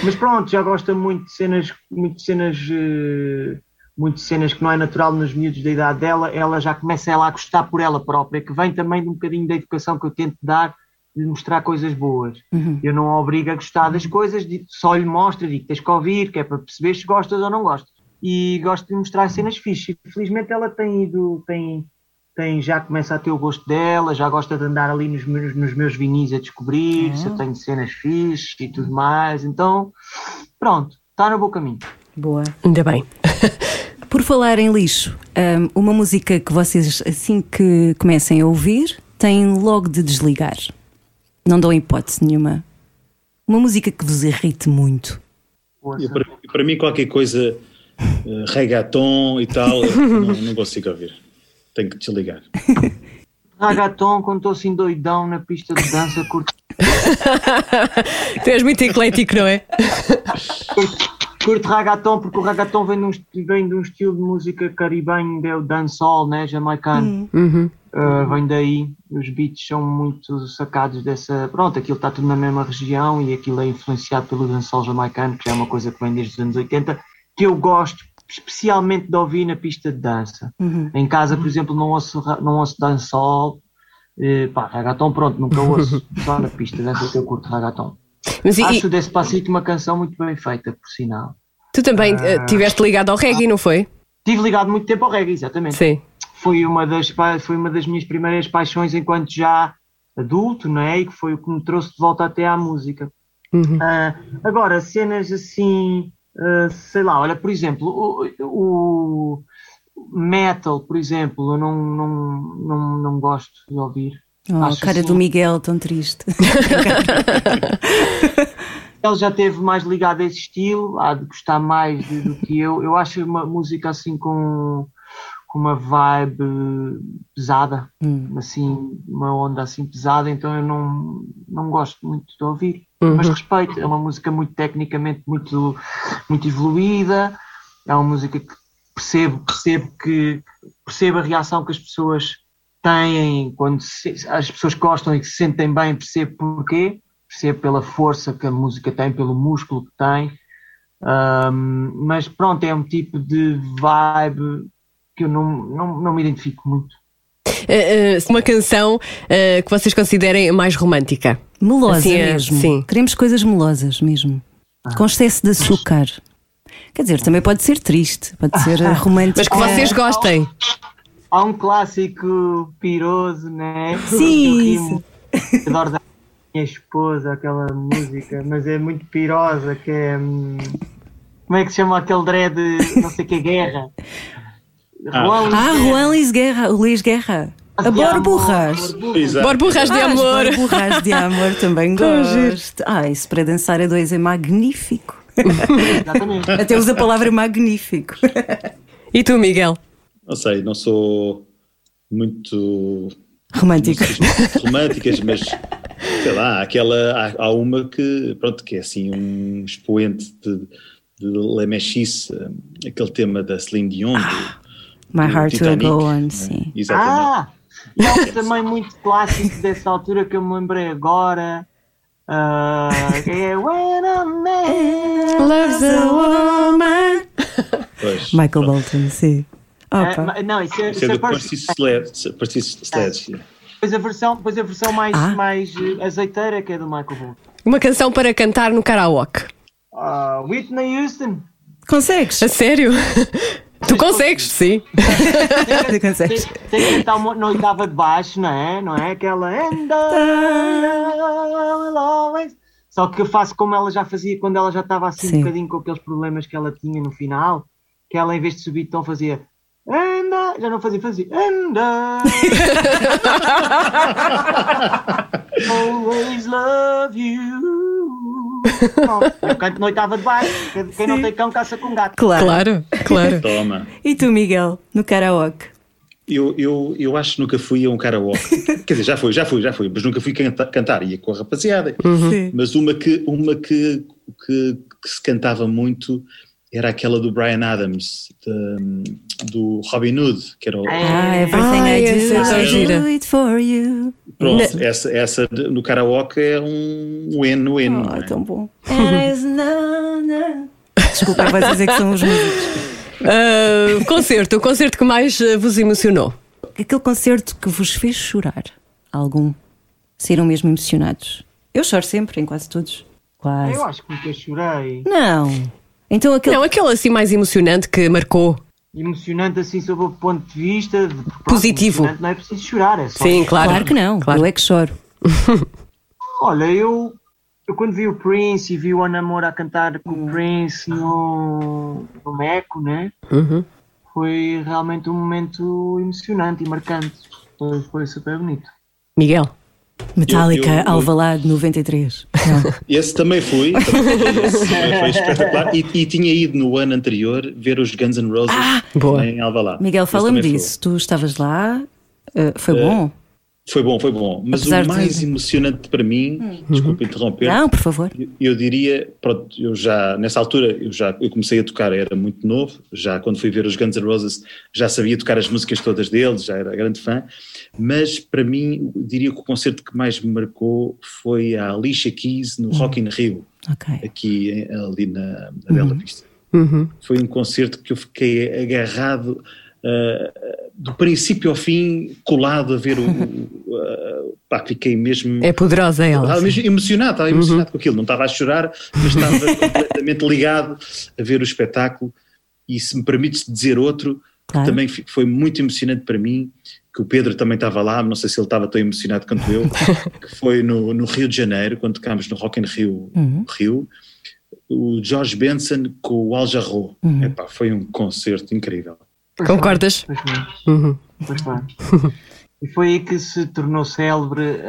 Mas pronto, já gosta muito de cenas, muito de cenas, eh, muito de cenas que não é natural nos miúdos da idade dela, ela já começa ela a gostar por ela própria, que vem também de um bocadinho da educação que eu tento dar, de mostrar coisas boas. Eu não a obrigo a gostar das coisas, só lhe mostro, digo tens que ouvir, que é para perceber se gostas ou não gostas. E gosto de mostrar cenas fixes. E, Felizmente ela tem ido, tem, tem, já começa a ter o gosto dela, já gosta de andar ali nos meus, nos meus vinis a descobrir se eu tenho cenas fixes e tudo mais. Então, pronto, está no bom caminho. Boa. Ainda bem. Por falar em lixo, hum, uma música que vocês, assim que comecem a ouvir, têm logo de desligar. Não dão hipótese nenhuma. Uma música que vos irrite muito. Eu, para, para mim, qualquer coisa, uh, reggaeton e tal, não, não consigo ouvir. Tenho que desligar. Ragaton, quando estou assim doidão na pista de dança, curto, Tu és muito eclético, não é? curto ragaton, porque o ragaton vem de, um, vem de um estilo de música caribenho, é o dancehall, né, jamaicano. Uhum. Uh, vem daí, os beats são muito sacados dessa. Pronto, aquilo está tudo na mesma região e aquilo é influenciado pelo dancehall jamaicano, que é uma coisa que vem desde os anos 80, que eu gosto especialmente de ouvir na pista de dança. Em casa, por exemplo, não ouço, não ouço dancehall. Eh, pá, ragaton, pronto, nunca ouço. Só na pista de dança que eu curto. Mas e, Acho e o Despacito uma canção muito bem feita, por sinal. tu também eh, tiveste ligado ao reggae, não foi? Tive ligado muito tempo ao reggae, exatamente. Sim. Foi uma das foi uma das minhas primeiras paixões enquanto já adulto, não é? E que foi o que me trouxe de volta até à música. Ah, agora, cenas assim, ah, sei lá, olha, por exemplo, o, o metal, por exemplo, eu não, não, não, não gosto de ouvir. Oh, a cara assim- do Miguel, tão triste. Ele já teve mais ligado a esse estilo, há de gostar mais do que eu. Eu acho uma música assim com, com uma vibe pesada, assim, uma onda assim pesada, então eu não, não gosto muito de ouvir. Mas respeito, é uma música muito tecnicamente muito, muito evoluída, é uma música que percebo, percebo que percebo a reação que as pessoas têm quando se- as pessoas gostam e que se sentem bem, percebo porquê, percebo pela força que a música tem, pelo músculo que tem. Ahm, mas pronto, é um tipo de vibe que eu não, não, não me identifico muito. Eh, eh, uma canção eh, que vocês considerem mais romântica. Melosa Assim é, mesmo. sim. Queremos coisas melosas mesmo. Com excesso de açúcar. Quer dizer, também pode ser triste, pode ser romântica. Mas que vocês gostem. Há um clássico piroso, né? Sim, Adoro da minha esposa, aquela música, mas é muito pirosa, que é. hum, Como é que se chama aquele dread, não sei que guerra? Juan Ah, Juan Luís Guerra, o Luís Guerra. A de Borburras. amor. Borburras de Ah, amor. Borburras de amor também gosto. Ah, isso para dançar a dois é magnífico. Exatamente. Até usa a palavra magnífico. E tu, Miguel? Não sei, não sou muito Romântico. românticas, mas sei lá, aquela, há, há uma que, pronto, que é assim um expoente de, de Le aquele tema da Celine Dion. do- My heart will Titanic, go on, né? sim. Exatamente. Ah! E há um também muito clássico dessa altura que eu me lembrei agora. que é When a Man. Loves a woman. Pois. Michael Bolton, sim. Ah, Opa. não, isso é, Isso isso é é do Percy- Sledge. Depois a versão, depois a versão mais, Ah. mais eh, azeiteira que é do Michael Bolton. Uma canção para cantar no karaoke. Ah, Whitney Houston. Consegues? A sério? Tu consegues, sim. Tu consegues. Tem, que cantar uma, na oitava de baixo, não é? Não é? Aquela. Só que eu faço como ela já fazia quando ela já estava assim Sim. um bocadinho com aqueles problemas que ela tinha no final, que ela em vez de subir tom fazia. And I, já não fazia, fazia. And I always love you. Eu canto na oitava de baixo. Quem- Quem não tem cão caça com gato. Claro. Claro, claro. Toma. E tu, Miguel, no karaoke? Eu, eu, eu acho que nunca fui a um karaoke. Quer dizer, já fui, já fui, já fui, mas nunca fui canta- cantar. Ia com a rapaziada. Sim. Mas uma que, uma que, que, que se cantava muito era aquela do Brian Adams, de- do Robin Hood, que era o. Ah, everything Ai, I essa do, é I do it for you. Pronto, essa, essa de- no karaoke é um win-win. não Oh, é? tão bom. No, no. Desculpa, vais dizer que são os músicos. Ah, concerto, o concerto que mais ah, vos emocionou. Aquele concerto que vos fez chorar. Algum? Saíram mesmo emocionados? Eu choro sempre, em quase todos. Quase. Eu acho que nunca chorei. Não. Então aquele. Não, aquele assim mais emocionante que marcou. Emocionante assim sob o ponto de vista de, Positivo. Não é preciso chorar, é só. Sim, claro. Claro que não. Claro. Eu é que choro. Olha, eu, eu quando vi o Prince e vi o Anamor a cantar com Hum. o Prince no, no Meco, né? Uhum. Foi realmente um momento emocionante e marcante. Foi, foi super bonito. Miguel. Metallica, Eu- eu- Alvalade 93. Não. Esse também fui, também foi, esse também foi espetacular. E, e tinha ido no ano anterior ver os Guns N' Roses boa. em Alvalade. Miguel, fala-me disso. Tu estavas lá, eh, foi bom? Foi bom, foi bom. Mas Apesar o mais de- emocionante para mim, desculpa interromper, Não, por favor. eu- eu diria, pronto, eu já, nessa altura, eu já eu comecei a tocar, era muito novo, já quando fui ver os Guns N' Roses, já sabia tocar as músicas todas deles, já era grande fã, mas para mim, eu diria que o concerto que mais me marcou foi a Alicia Keys no Rock in Rio, Ok. aqui ali na, na Bela Vista. Uhum. Foi um concerto que eu fiquei agarrado ah, do princípio ao fim, colado a ver o. o- ah, pá, fiquei mesmo. É poderosa ela. Estava sim. mesmo emocionado, estava emocionado com aquilo. Não estava a chorar, mas estava completamente ligado a ver o espetáculo. E se me permites dizer outro, que Claro. também fi- foi muito emocionante para mim, que o Pedro também estava lá, não sei se ele estava tão emocionado quanto eu, que foi no, no Rio de Janeiro, quando tocámos no Rock in Rio, Rio o George Benson com o Al Jarreau. Epá, foi um concerto incrível. Pois Concordas? Pois. Uhum. Pois foi. E foi aí que se tornou célebre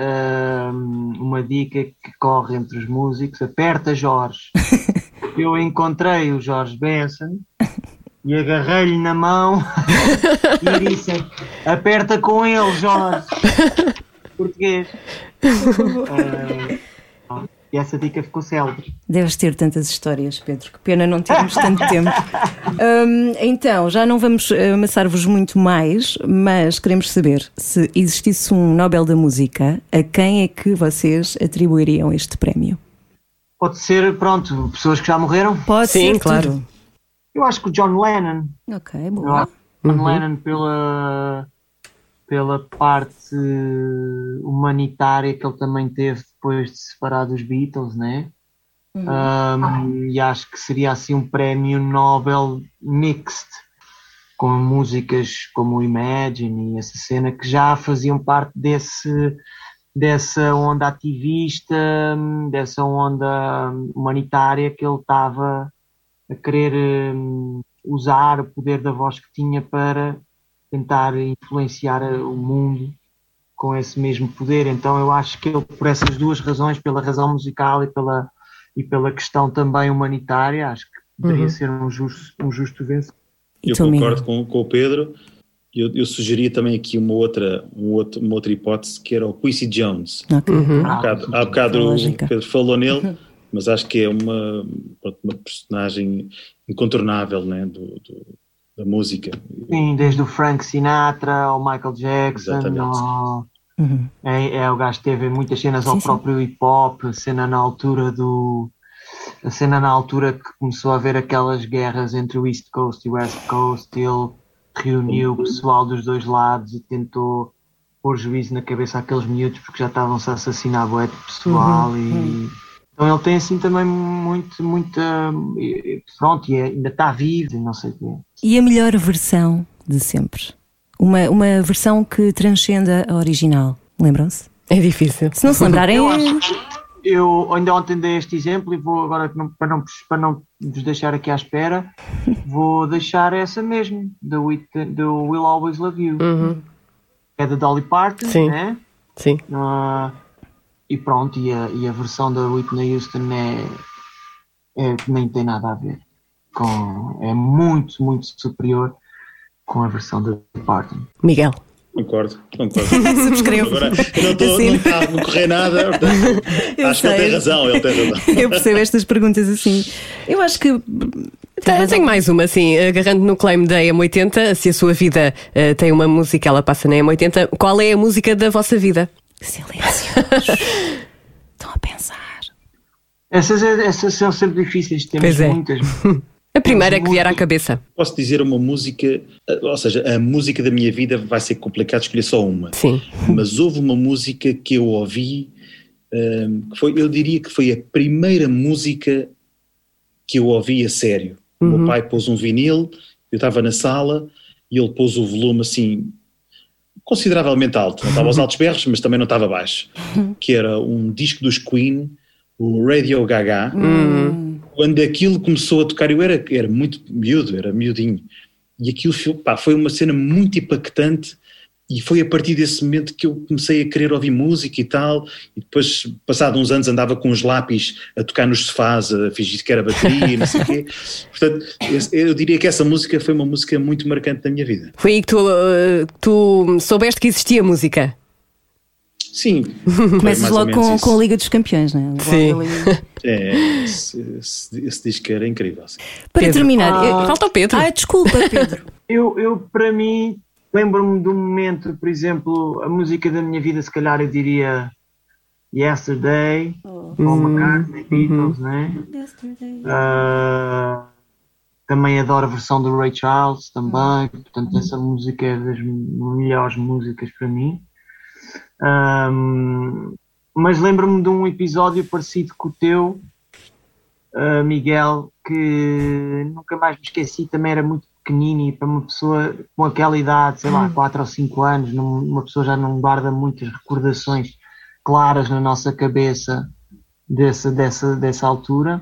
hum, uma dica que corre entre os músicos: aperta Jorge. Eu encontrei o Jorge Benson e agarrei-lhe na mão e disse: aperta com ele, Jorge. Português. Ah, e essa dica ficou célebre. Deves ter tantas histórias, Pedro. Que pena não termos tanto tempo. Hum, então, já não vamos eh, amassar-vos muito mais, mas queremos saber se existisse um Nobel da Música, a quem é que vocês atribuiriam este prémio? Pode ser, pronto, pessoas que já morreram. Pode Sim, ser claro. tudo. Eu acho que o John Lennon. Ok, boa. John Lennon pela, pela parte humanitária que ele também teve depois de se separar dos Beatles, né? Um, e acho que seria assim um prémio Nobel mixed com músicas como o Imagine e essa cena que já faziam parte desse dessa onda ativista, dessa onda humanitária que ele estava a querer hum, usar o poder da voz que tinha para tentar influenciar o mundo com esse mesmo poder. Então eu acho que ele, por essas duas razões, pela razão musical e pela, e pela questão também humanitária, acho que poderia ser um justo, um justo vencedor. Eu Miguel? concordo com, com o Pedro. Eu, eu sugeria também aqui uma outra, um outro- uma outra hipótese que era o Quincy Jones. Ok. Há bocado, há bocado o. Pedro falou nele, mas acho que é uma, uma personagem incontornável né, do, do- da música. Sim, desde o Frank Sinatra ao Michael Jackson, Exatamente. ao- Uhum. é, é, o gajo que teve muitas cenas ao Sim, sim. próprio hip hop, a cena na altura do. A cena na altura que começou a haver aquelas guerras entre o East Coast e o West Coast, ele reuniu o pessoal dos dois lados e tentou pôr juízo na cabeça àqueles miúdos porque já estavam-se a assassinar de pessoal e Então ele tem assim também muito, muita. e- Pronto, e é- ainda está vivo, e não sei o quê. E a melhor versão de sempre? Uma, uma versão que transcenda a original. Lembram-se? É difícil. Se não se lembrarem, Eu é- acho- Eu ainda ontem dei este exemplo e vou agora, para não, para não vos deixar aqui à espera, vou deixar essa mesmo, do, It- do Will Always Love You. Uhum. É da Dolly Parton, Sim. né? Sim. Ah, e pronto, e a, e a versão da Whitney Houston é, é que nem tem nada a ver. Com, é muito, muito superior com a versão da Parton. Miguel. Concordo, concordo. Subscrevo. Agora, eu não estou Assim. não está a correr nada, portanto, Eu acho que ele sei. tem razão, ele tem razão. eu percebo estas perguntas assim. Eu acho que. Tá, Eu tenho mais uma, assim, agarrando no claim da M80, se a sua vida eh, tem uma música, ela passa na M80, qual é a música da vossa vida? Silêncio. Estão a pensar. Essas, essas são sempre difíceis, temos Pois é. muitas. A primeira que vier à cabeça. Posso dizer uma música, eh, ou seja, a música da minha vida vai ser complicado escolher só uma. Sim. Mas houve uma música que eu ouvi, ehm, que foi, eu diria que foi a primeira música que eu ouvi a sério. O meu pai pôs um vinil, eu estava na sala e ele pôs o volume assim consideravelmente alto. Não estava aos altos berros, mas também não estava baixo. Que era um disco dos Queen, o Radio Gaga. Quando aquilo começou a tocar, eu era, era muito miúdo, era miudinho. E aquilo pá, foi uma cena muito impactante e foi a partir desse momento que eu comecei a querer ouvir música e tal, e depois, passado uns anos, andava com os lápis a tocar nos sofás, a fingir que era bateria e não sei o quê. Portanto, eu diria que essa música foi uma música muito marcante da minha vida. Foi aí que tu, eh, tu soubeste que existia música. Sim. Começas logo com, com a Liga dos Campeões, não é? Sim. É, esse, esse, esse disco era incrível. sim. Para Pedro. terminar, eu- Falta o Pedro. Ah, desculpa, Pedro. Eu, eu para mim, lembro-me de um momento, por exemplo, a música da minha vida, se calhar eu diria Yesterday, Paul McCartney, Beatles, né? Ah, também adoro a versão do Ray Charles, também, portanto, essa música é das melhores músicas para mim. Ahm, mas lembro-me de um episódio parecido com o teu, ah, Miguel, que nunca mais me esqueci, também era muito pequenino e para uma pessoa com aquela idade, sei lá, 4 ou 5 anos, não- uma pessoa já não guarda muitas recordações claras na nossa cabeça dessa, dessa, dessa altura,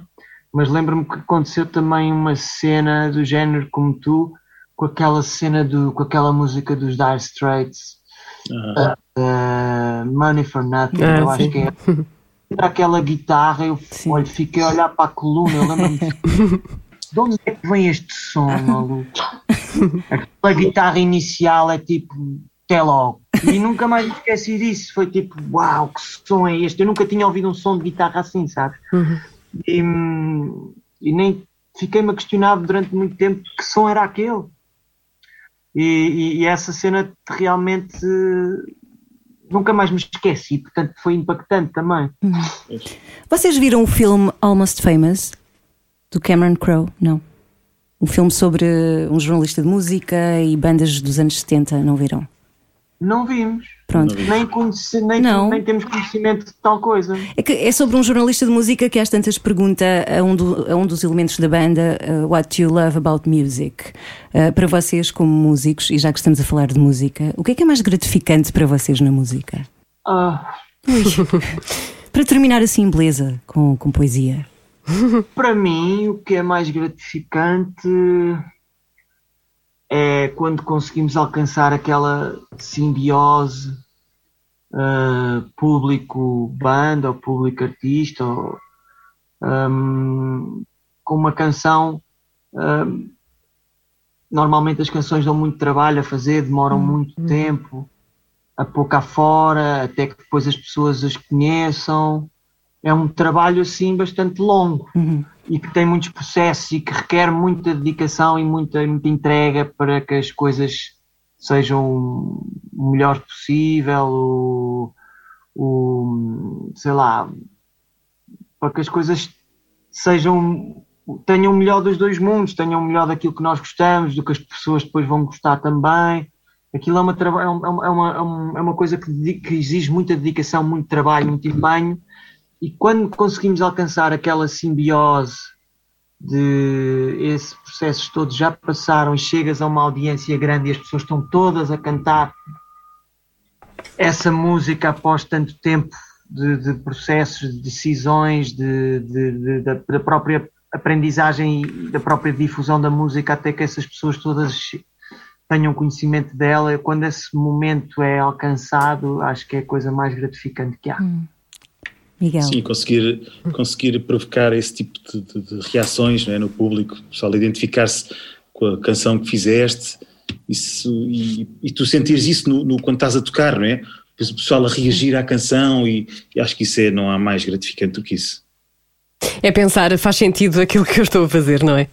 mas lembro-me que aconteceu também uma cena do género como tu, com aquela cena do, com aquela música dos Dire Straits, Ah, uh, Money for Nothing, Ah, eu sim. acho que é. Era aquela guitarra, eu olha, fiquei a olhar para a coluna, eu lembro-me de onde é que vem este som, maluco? Aquela guitarra inicial é tipo, até logo. E nunca mais me esqueci disso. Foi tipo, uau, que som é este? Eu nunca tinha ouvido um som de guitarra assim, sabes? E, hum, e nem fiquei-me a questionar durante muito tempo que som era aquele. E, e- e essa cena realmente nunca mais me esqueci, portanto foi impactante também. Vocês viram o filme Almost Famous do Cameron Crowe? Não. Um filme sobre um jornalista de música e bandas dos anos 70, não viram? Não vimos. Pronto. Nem, conhece- nem, Não. nem temos conhecimento de tal coisa. É, que é sobre um jornalista de música que às tantas pergunta a um, do- a um dos elementos da banda uh, What do you love about music? Uh, para vocês, como músicos, e já que estamos a falar de música, o que é que é mais gratificante para vocês na música? Ah, Para terminar assim, beleza, com, com poesia. para mim, o que é mais gratificante é quando conseguimos alcançar aquela simbiose ah, público-banda ou público-artista ou, ahm, com uma canção. ahm, normalmente as canções dão muito trabalho a fazer, demoram muito tempo a pôr cá fora, até que depois as pessoas as conheçam. É um trabalho assim bastante longo e que tem muitos processos e que requer muita dedicação e muita, muita entrega para que as coisas sejam o melhor possível, o, o sei lá, para que as coisas sejam tenham o melhor dos dois mundos, tenham o melhor daquilo que nós gostamos, do que as pessoas depois vão gostar também. Aquilo é uma, é uma, é uma, é uma, é uma coisa que, que exige muita dedicação, muito trabalho, muito empenho e quando conseguimos alcançar aquela simbiose de esses processos todos já passaram e chegas a uma audiência grande e as pessoas estão todas a cantar essa música após tanto tempo de, de processos, de decisões, de, de- da, própria aprendizagem e da própria difusão da música até que essas pessoas todas tenham conhecimento dela, quando esse momento é alcançado, acho que é a coisa mais gratificante que há. Miguel. Sim, conseguir, conseguir provocar esse tipo de, de- de reações não é, no público, o pessoal identificar-se com a canção que fizeste isso, e, e tu sentires isso no, no- quando estás a tocar, não é? O pessoal a reagir à canção e, e acho que isso é, não há mais gratificante do que isso. É pensar, faz sentido aquilo que eu estou a fazer, não é?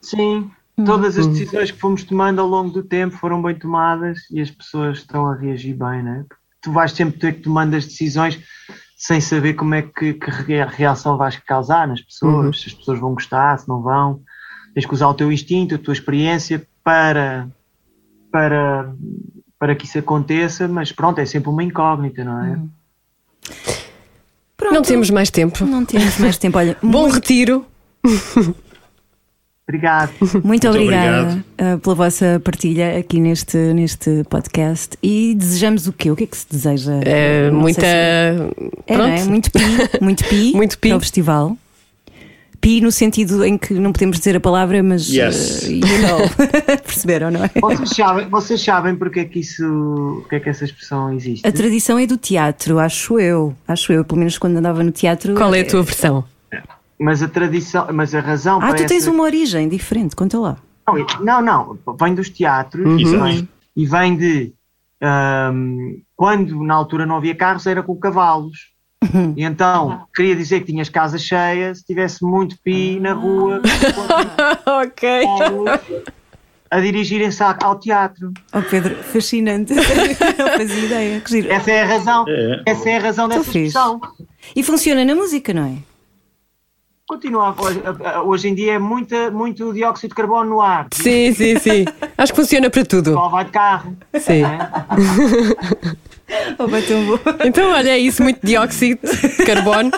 Sim, todas as decisões que fomos tomando ao longo do tempo foram bem tomadas e as pessoas estão a reagir bem, né? Porque tu vais sempre ter que tomando as decisões sem saber como é que, que re- reação vais causar nas pessoas, se as pessoas vão gostar, se não vão. Tens que usar o teu instinto, a tua experiência para, para, para que isso aconteça, mas pronto, é sempre uma incógnita, não é? Pronto. Não temos mais tempo. Não temos mais tempo. Olha, Bom muito, retiro. Obrigado. muito Muito obrigada obrigado. uh, pela vossa partilha aqui neste, neste podcast. E desejamos o quê? O que é que se deseja? É, muita. se- É, não é? Muito pi, muito pi, Muito pi. para o festival. Pi no sentido em que não podemos dizer a palavra, mas Yes. uh, you know. perceberam, não é? Vocês sabem, vocês sabem porque é que isso, porque é que essa expressão existe? A tradição é do teatro, acho eu. Acho eu, pelo menos quando andava no teatro. Qual é a tua versão? Mas a tradição, mas a razão Ah, para tu tens essa- uma origem diferente, conta lá. Não, não, vem dos teatros Uhum. e vem- e vem de ahm, quando na altura não havia carros era com cavalos. Uhum. E então queria dizer que tinhas casa cheia se tivesse muito pi na rua ok. a dirigirem-se ao teatro. Oh, Pedro, fascinante. não fazia ideia. Essa é a razão. É. Essa é a razão dessa expressão. E funciona na música, não é? Continua hoje, em dia é muita, muito dióxido de carbono no ar. Sim, sim, sim. Acho que funciona para tudo. pessoal vai de carro. Sim. Oh, tão bom. Então, olha, é isso, muito dióxido de carbono.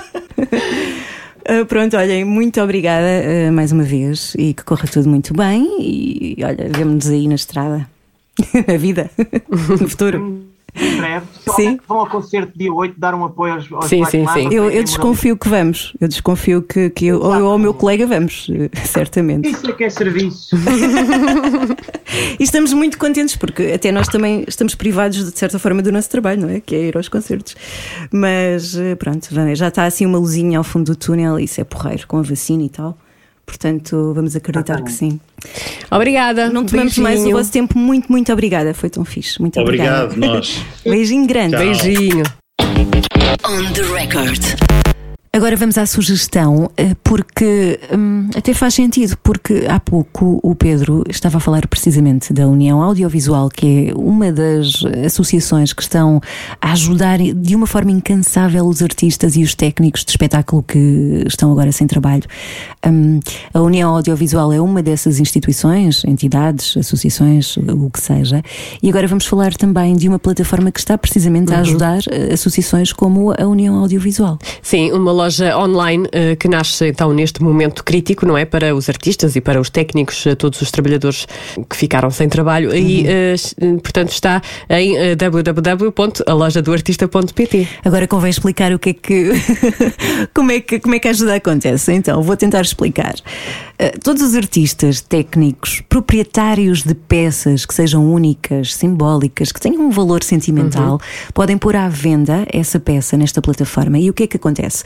Ah, pronto, olhem, muito obrigada ah, mais uma vez e que corra tudo muito bem. E olha, vemo-nos aí na estrada, na vida, no futuro. Em breve. Sim. Vão ao concerto dia 8 dar um apoio aos, aos Sim, sim, sim. Eu, porque eu é desconfio que vamos, eu desconfio que, que eu, ou eu ou o meu colega vamos, eh, certamente. Isso é que é serviço. E estamos muito contentes porque até nós também estamos privados de certa forma do nosso trabalho, não é? Que é ir aos concertos. Mas eh, pronto, já está assim uma luzinha ao fundo do túnel, isso é porreiro com a vacina e tal. Portanto, vamos acreditar que sim. Obrigada. Não tomamos mais o Beijinho. vosso tempo. Muito, muito obrigada. Foi tão fixe. Muito Obrigado, obrigada. nós. Beijinho grande. Tchau. Beijinho. On the record. Agora vamos à sugestão, eh, porque hum, até faz sentido, porque há pouco o Pedro estava a falar precisamente da União Audiovisual, que é uma das associações que estão a ajudar de uma forma incansável os artistas e os técnicos de espetáculo que estão agora sem trabalho. Hum, a União Audiovisual é uma dessas instituições, entidades, associações, o que seja, e agora vamos falar também de uma plataforma que está precisamente a ajudar eh, associações como a União Audiovisual. Sim, uma loja online eh, que nasce então neste momento crítico, não é? Para os artistas e para os técnicos, eh, todos os trabalhadores que ficaram sem trabalho. E, eh, portanto, está em www.alojadoartista.pt. Agora convém explicar o que é que como é que como é que a ajuda acontece. Então, vou tentar explicar. Todos os artistas, técnicos, proprietários de peças que sejam únicas, simbólicas, que tenham um valor sentimental, podem pôr à venda essa peça nesta plataforma. E o que é que acontece?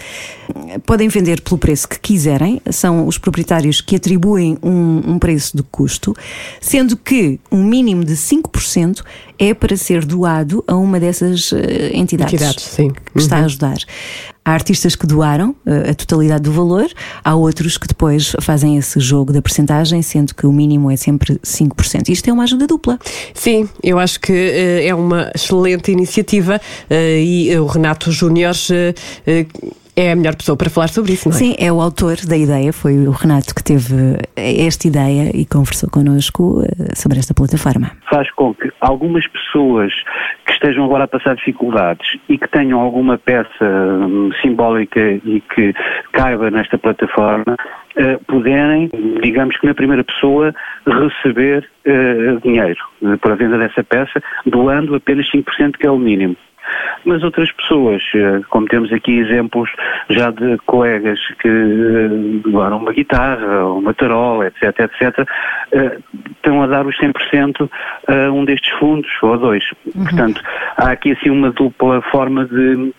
Podem vender pelo preço que quiserem, são os proprietários que atribuem um, um preço de custo, sendo que um mínimo de 5% é para ser doado a uma dessas eh, entidades, Entidades, sim. que está a ajudar. Há artistas que doaram eh, a totalidade do valor, há outros que depois fazem esse jogo da percentagem, sendo que o mínimo é sempre 5%. Isto é uma ajuda dupla. Sim, eu acho que eh, é uma excelente iniciativa eh, e o Renato Júnior eh, É a melhor pessoa para falar sobre isso, não é? Sim, é o autor da ideia, foi o Renato que teve eh, esta ideia e conversou connosco eh, sobre esta plataforma. faz com que algumas pessoas que estejam agora a passar dificuldades e que tenham alguma peça hum, simbólica e que caiba nesta plataforma, eh, puderem, digamos que na primeira pessoa, receber eh, dinheiro eh, para a venda dessa peça, doando apenas 5% que é o mínimo. Mas outras pessoas, eh, como temos aqui exemplos já de colegas que eh, doaram uma guitarra, uma tarola, etc, etc, eh, estão a dar os 100% a um destes fundos, ou a dois. Portanto, há aqui assim uma dupla forma de,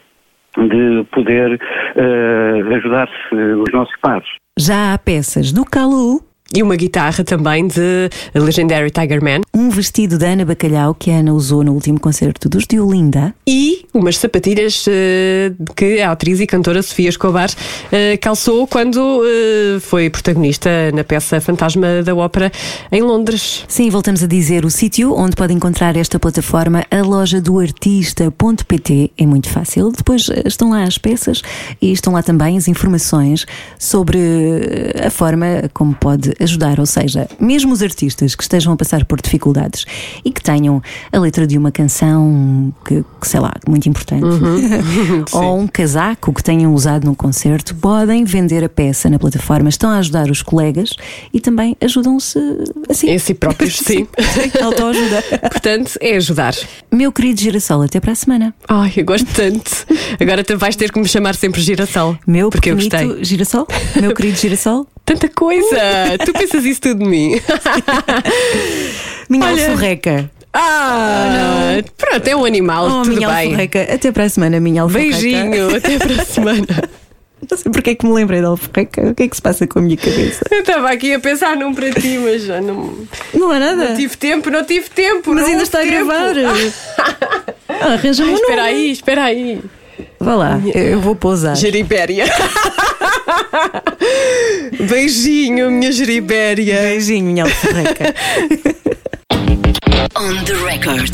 de poder eh, ajudar-se os nossos pares. Já há peças do Calu, E uma guitarra também de Legendary Tiger Man. um vestido da Ana Bacalhau que a Ana usou no último concerto dos de Olinda. E umas sapatilhas eh, que a atriz e cantora Sofia Escobar eh, calçou quando eh, foi protagonista na peça Fantasma da Ópera em Londres. Sim, voltamos a dizer o sítio onde pode encontrar esta plataforma, a loja do artista.pt. É muito fácil. Depois estão lá as peças e estão lá também as informações sobre a forma como pode ajudar. Ou seja, mesmo os artistas que estejam a passar por dificuldades e que tenham a letra de uma canção que, que, sei lá, muito importante, ou um casaco que tenham usado num concerto, podem vender a peça na plataforma. Estão a ajudar os colegas e também ajudam-se assim. Em si próprios, sim. Autoajuda. Portanto, é ajudar. Meu querido Girassol, até para a semana. Ai, eu gosto tanto. Agora vais ter que me chamar sempre Girassol. Meu porque eu gostei. Girassol? Meu querido Girassol? Tanta coisa! tu pensas isso tudo de mim. Minha Olha. alforreca. Ah, pronto, é um animal, Oh, tudo minha bem. alforreca. Até para a semana, minha alforreca. Beijinho, até para a semana. Não sei porque é que me lembrei da alforreca. O que é que se passa com a minha cabeça? Eu estava aqui a pensar num para ti, mas já não, Não há nada. não tive tempo, não tive tempo. Mas não ainda está a tempo. gravar. Ah, Arranja-me um espera aí, espera aí. Vá lá, eu vou pousar. Geribéria. Beijinho, minha geribéria. Beijinho, minha alforreca. On the record.